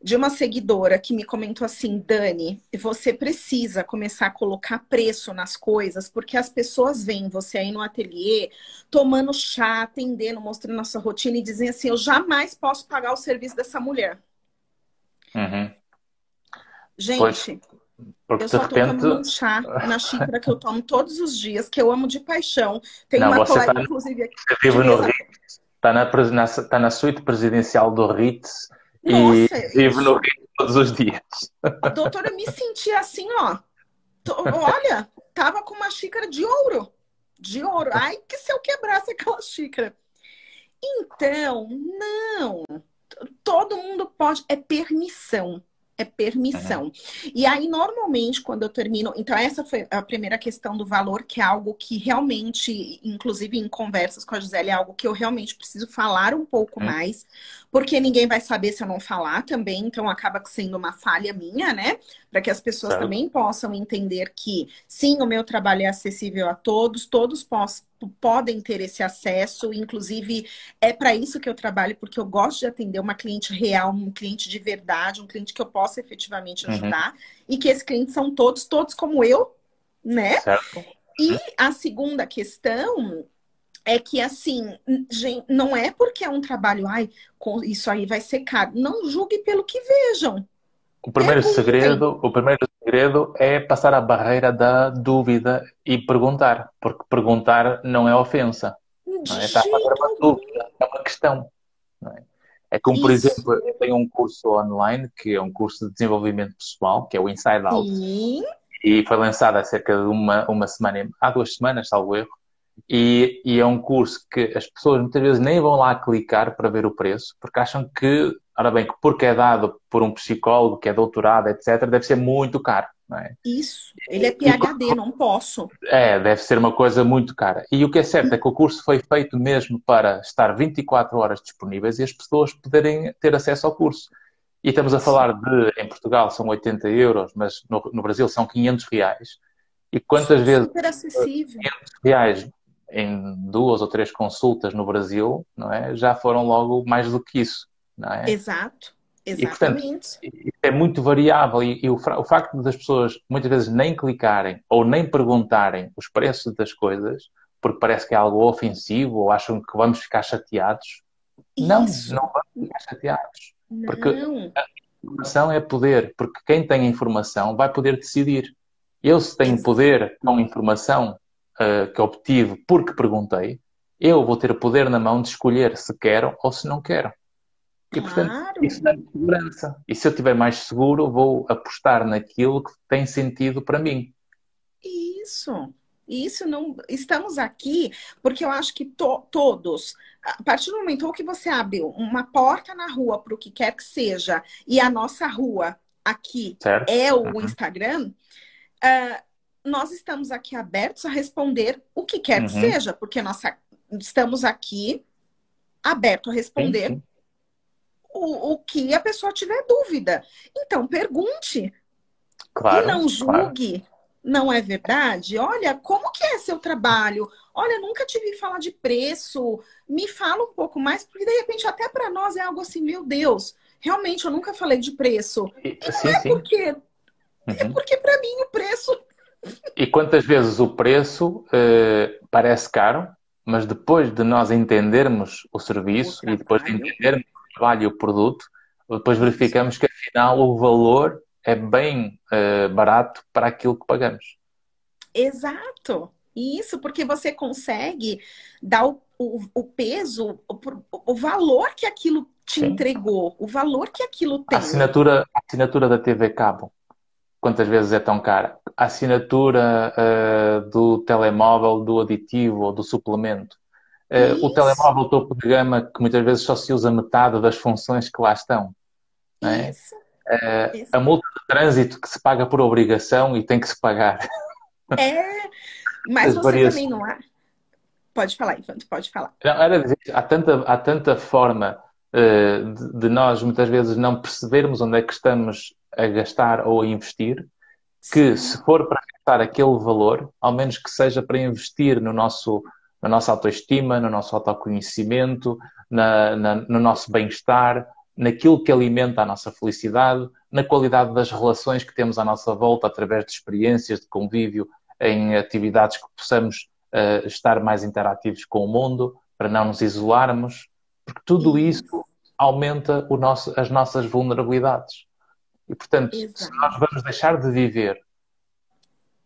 de uma seguidora que me comentou assim, Dani, você precisa começar a colocar preço nas coisas, porque as pessoas veem você aí no ateliê tomando chá, atendendo, mostrando a sua rotina e dizem assim, eu jamais posso pagar o serviço dessa mulher. Uhum. Gente, pois, eu só tô repente... tomando um chá na xícara que eu tomo todos os dias, que eu amo de paixão. Tem Não, uma colega, tá, inclusive, aqui. Você vive no Ritz, está na, na, tá na suíte presidencial do Ritz nossa, e vivo no Rio todos os dias. Doutora, eu me senti assim, ó. Olha, tava com uma xícara de ouro. De ouro. Ai, que se eu quebrasse aquela xícara. Então, não. Todo mundo pode. É permissão é permissão. Uhum. E aí, normalmente, quando eu termino. Então, essa foi a primeira questão do valor, que é algo que realmente, inclusive em conversas com a Gisele, é algo que eu realmente preciso falar um pouco uhum. mais, porque ninguém vai saber se eu não falar também, então acaba sendo uma falha minha, né? Para que as pessoas também possam entender que, sim, o meu trabalho é acessível a todos, todos possam podem ter esse acesso, inclusive é para isso que eu trabalho, porque eu gosto de atender uma cliente real, um cliente de verdade, um cliente que eu possa efetivamente uhum. ajudar, uhum. e que esses clientes são todos, todos como eu, né? Certo. E a segunda questão é que assim, gente, não é porque é um trabalho, ai, isso aí vai ser caro. Não julgue pelo que vejam. O primeiro Perguntem. segredo, o primeiro segredo é passar a barreira da dúvida e perguntar, porque perguntar não é ofensa. Não é? Está uma dúvida, é uma questão. É? é? como, por Isso. exemplo, eu tenho um curso online, que é um curso de desenvolvimento pessoal, que é o Inside Out. Sim. E foi lançado há cerca de uma, uma semana, há duas semanas, salvo erro. E, e, é um curso que as pessoas muitas vezes nem vão lá clicar para ver o preço, porque acham que, ora bem, que porque é dado por um psicólogo que é doutorado, etc., deve ser muito caro. É? Isso, ele é PHD, e, não posso. É, deve ser uma coisa muito cara. E o que é certo é que o curso foi feito mesmo para estar 24 horas disponíveis e as pessoas poderem ter acesso ao curso. E estamos a falar de, em Portugal são 80 euros, mas no, no Brasil são 500 reais. E quantas vezes super acessível. 500 reais em duas ou três consultas no Brasil, não é? Já foram logo mais do que isso, não é? Exato. Exatamente. E, portanto, é muito variável e, e o, o, facto das pessoas muitas vezes nem clicarem ou nem perguntarem os preços das coisas, porque parece que é algo ofensivo ou acham que vamos ficar chateados. Isso. Não, não vamos ficar chateados. Não. Porque a informação é poder, porque quem tem a informação vai poder decidir. Eu, se tenho poder com a informação uh, que obtive porque perguntei, eu vou ter o poder na mão de escolher se quero ou se não quero. E, portanto, claro. isso dá segurança. E se eu estiver mais seguro, vou apostar naquilo que tem sentido para mim. Isso. Isso não. Estamos aqui porque eu acho que to, todos, a partir do momento que você abre uma porta na rua para o que quer que seja, e a nossa rua aqui certo. é o uhum. Instagram, uh, nós estamos aqui abertos a responder o que quer uhum. que seja, porque nós estamos aqui aberto a responder sim, sim. O, o que a pessoa tiver dúvida. Então, pergunte. Claro, e não julgue. Claro. Não é verdade? Olha, como que é seu trabalho? Olha, nunca te vi falar de preço. Me fala um pouco mais, porque de repente até para nós é algo assim, meu Deus, realmente eu nunca falei de preço. E não sim, é sim. porque é uhum. é porque para mim o preço e quantas vezes o preço uh, parece caro, mas depois de nós entendermos o serviço o e depois de entendermos o trabalho e o produto, depois verificamos que afinal o valor é bem uh, barato para aquilo que pagamos. Exato. Isso, porque você consegue dar o, o, o peso, o, o, valor que aquilo te Sim. entregou, o valor que aquilo tem. A assinatura, a assinatura da TV Cabo quantas vezes é tão cara? A assinatura uh, do telemóvel, do aditivo ou do suplemento. Uh, o telemóvel topo de gama que muitas vezes só se usa metade das funções que lá estão. É? Isso. Uh, Isso. A multa de trânsito que se paga por obrigação e tem que se pagar. É, mas As você variações... também não há. Pode falar, Ivan, pode falar. Não, era dizer, há tanta, há tanta forma de, de nós muitas vezes não percebermos onde é que estamos a gastar ou a investir, que se for para gastar aquele valor, ao menos que seja para investir no nosso, na nossa autoestima, no nosso autoconhecimento, na, na, no nosso bem-estar, naquilo que alimenta a nossa felicidade, na qualidade das relações que temos à nossa volta através de experiências de convívio em atividades que possamos uh, estar mais interativos com o mundo, para não nos isolarmos, porque tudo isso aumenta nosso, as nossas vulnerabilidades. E, portanto, Exato. se nós vamos deixar de viver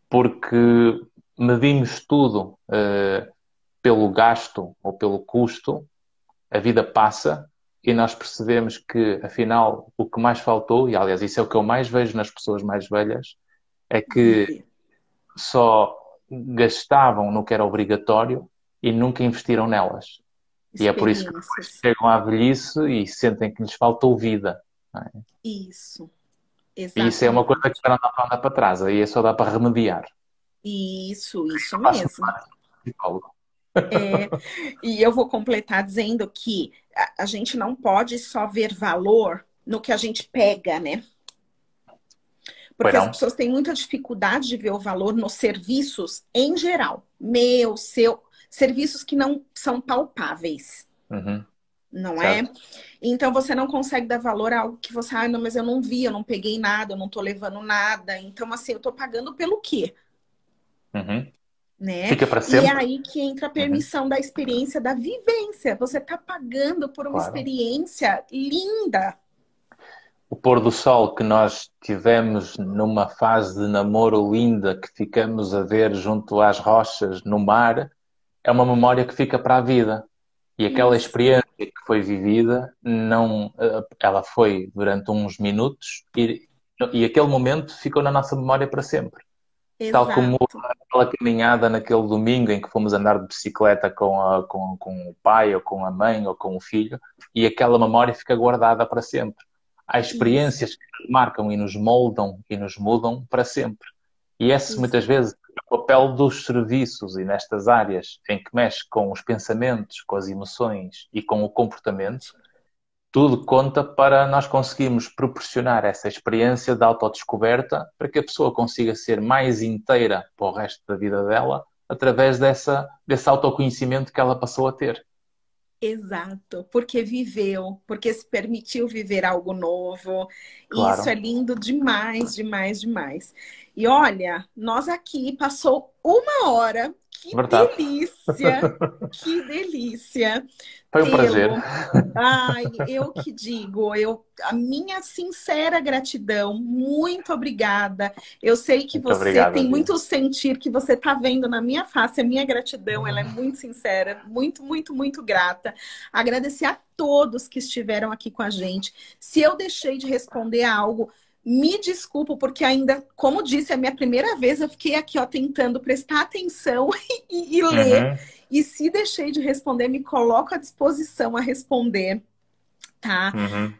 porque medimos tudo uh, pelo gasto ou pelo custo, a vida passa e nós percebemos que, afinal, o que mais faltou, e aliás, isso é o que eu mais vejo nas pessoas mais velhas, é que só gastavam no que era obrigatório e nunca investiram nelas. E é por isso que chegam à velhice e sentem que lhes faltou vida. É? Isso. Exatamente. Isso é uma coisa que não dá para andar para trás, aí é só dá para remediar. Isso, isso mesmo. É, e eu vou completar dizendo que a, a, gente não pode só ver valor no que a gente pega, né? Porque as pessoas têm muita dificuldade de ver o valor nos serviços em geral. Meu, seu, serviços que não são palpáveis. Uhum não é? certo. é? Então você não consegue dar valor a algo que você, ah, não, mas eu não vi, eu não peguei nada, eu não tô levando nada. Então, assim, eu tô pagando pelo quê? Uhum. né? Fica para sempre. E é aí que entra a uhum. permissão uhum. da experiência da vivência. Você está pagando por uma claro. experiência linda. O pôr do sol que nós tivemos numa fase de namoro linda que ficamos a ver junto às rochas no mar é uma memória que fica para a vida. E aquela experiência que foi vivida, não, eh, ela foi durante uns minutos e, e aquele momento ficou na nossa memória para sempre. Exato. Tal como aquela caminhada naquele domingo em que fomos andar de bicicleta com, a, com, com o pai, ou com a mãe, ou com o filho, e aquela memória fica guardada para sempre. Há experiências Isso. que nos marcam e nos moldam e nos mudam para sempre. E esse, Isso. muitas vezes, o papel dos serviços e nestas áreas em que mexe com os pensamentos, com as emoções e com o comportamento, tudo conta para nós conseguirmos proporcionar essa experiência de autodescoberta para que a pessoa consiga ser mais inteira para o resto da vida dela através dessa, desse autoconhecimento que ela passou a ter. Exato, porque viveu, porque se permitiu viver algo novo. Claro. Isso é lindo demais, demais, demais. E olha, nós aqui passou uma hora que Verdade. delícia! que delícia! Foi um prazer. Ai, eu que digo, eu, a minha sincera gratidão, muito obrigada. Eu sei que muito você obrigado, tem muito sentir que você está vendo na minha face, a minha gratidão, ela é muito sincera, muito, muito, muito grata. Agradecer a todos que estiveram aqui com a gente. Se eu deixei de responder algo, me desculpo, porque ainda, como disse, é a minha primeira vez, eu fiquei aqui, ó, tentando prestar atenção e, e ler. Uhum. E se deixei de responder, me coloco à disposição a responder, tá? Uhum.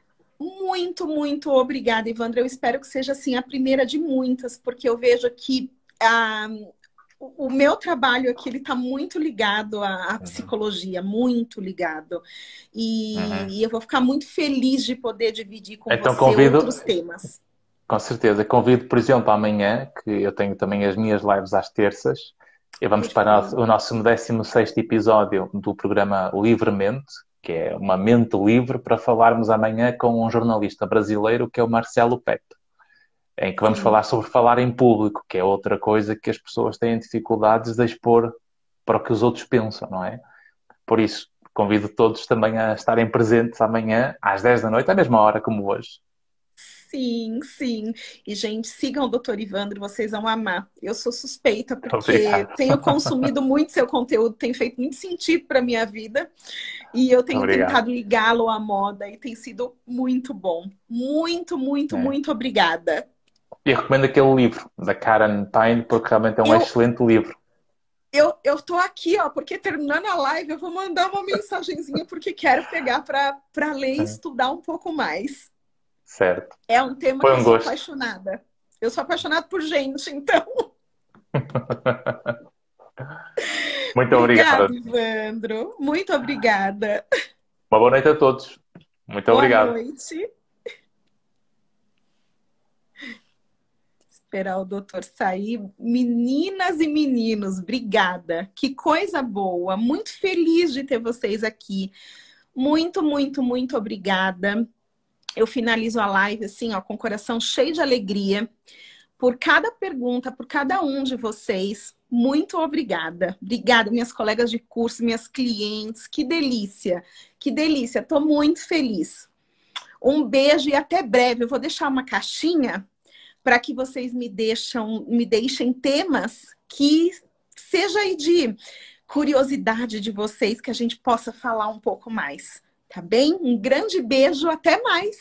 Muito, muito obrigada, Ivandra. Eu espero que seja, assim, a primeira de muitas, porque eu vejo que ah, o meu trabalho aqui ele está muito ligado à, à uhum. psicologia, muito ligado. E, uhum. e, eu vou ficar muito feliz de poder dividir com então, você convido... outros temas. Com certeza. Convido, por exemplo, amanhã, que eu tenho também as minhas lives às terças, e vamos para o nosso 16 episódio do programa Livremente, que é uma mente livre, para falarmos amanhã com um jornalista brasileiro que é o Marcelo Peto, em que vamos falar sobre falar em público, que é outra coisa que as pessoas têm dificuldades de expor para o que os outros pensam, não é? Por isso, convido todos também a estarem presentes amanhã às 10 da noite, à mesma hora como hoje, Sim, sim. E, gente, sigam o Doutor Ivandro, vocês vão amar. Eu sou suspeita, porque Obrigado. tenho consumido muito seu conteúdo, tem feito muito sentido para minha vida. E eu tenho Obrigado. tentado ligá-lo à moda e tem sido muito bom. Muito, muito, é. muito obrigada. E recomendo aquele livro da Karen Pine, porque realmente é um eu... excelente livro. Eu, eu tô aqui, ó, porque terminando a live eu vou mandar uma mensagenzinha porque quero pegar para ler e é. estudar um pouco mais. Certo. É um tema Foi um que eu gosto. sou apaixonada. Eu sou apaixonada por gente, então. Muito obrigada. Obrigada, Ivandro. Muito obrigada. Uma boa noite a todos. Muito boa obrigado. Boa noite. Esperar o doutor sair. Meninas e meninos, obrigada. Que coisa boa. Muito feliz de ter vocês aqui. Muito, muito, muito obrigada eu finalizo a live assim, ó, com o coração cheio de alegria por cada pergunta, por cada um de vocês. Muito obrigada. Obrigada, minhas colegas de curso, minhas clientes. Que delícia. Que delícia. Estou muito feliz. Um beijo e até breve. Eu vou deixar uma caixinha para que vocês me deixam, me deixem temas que seja aí de curiosidade de vocês que a gente possa falar um pouco mais. Tá bem? Um grande beijo, até mais!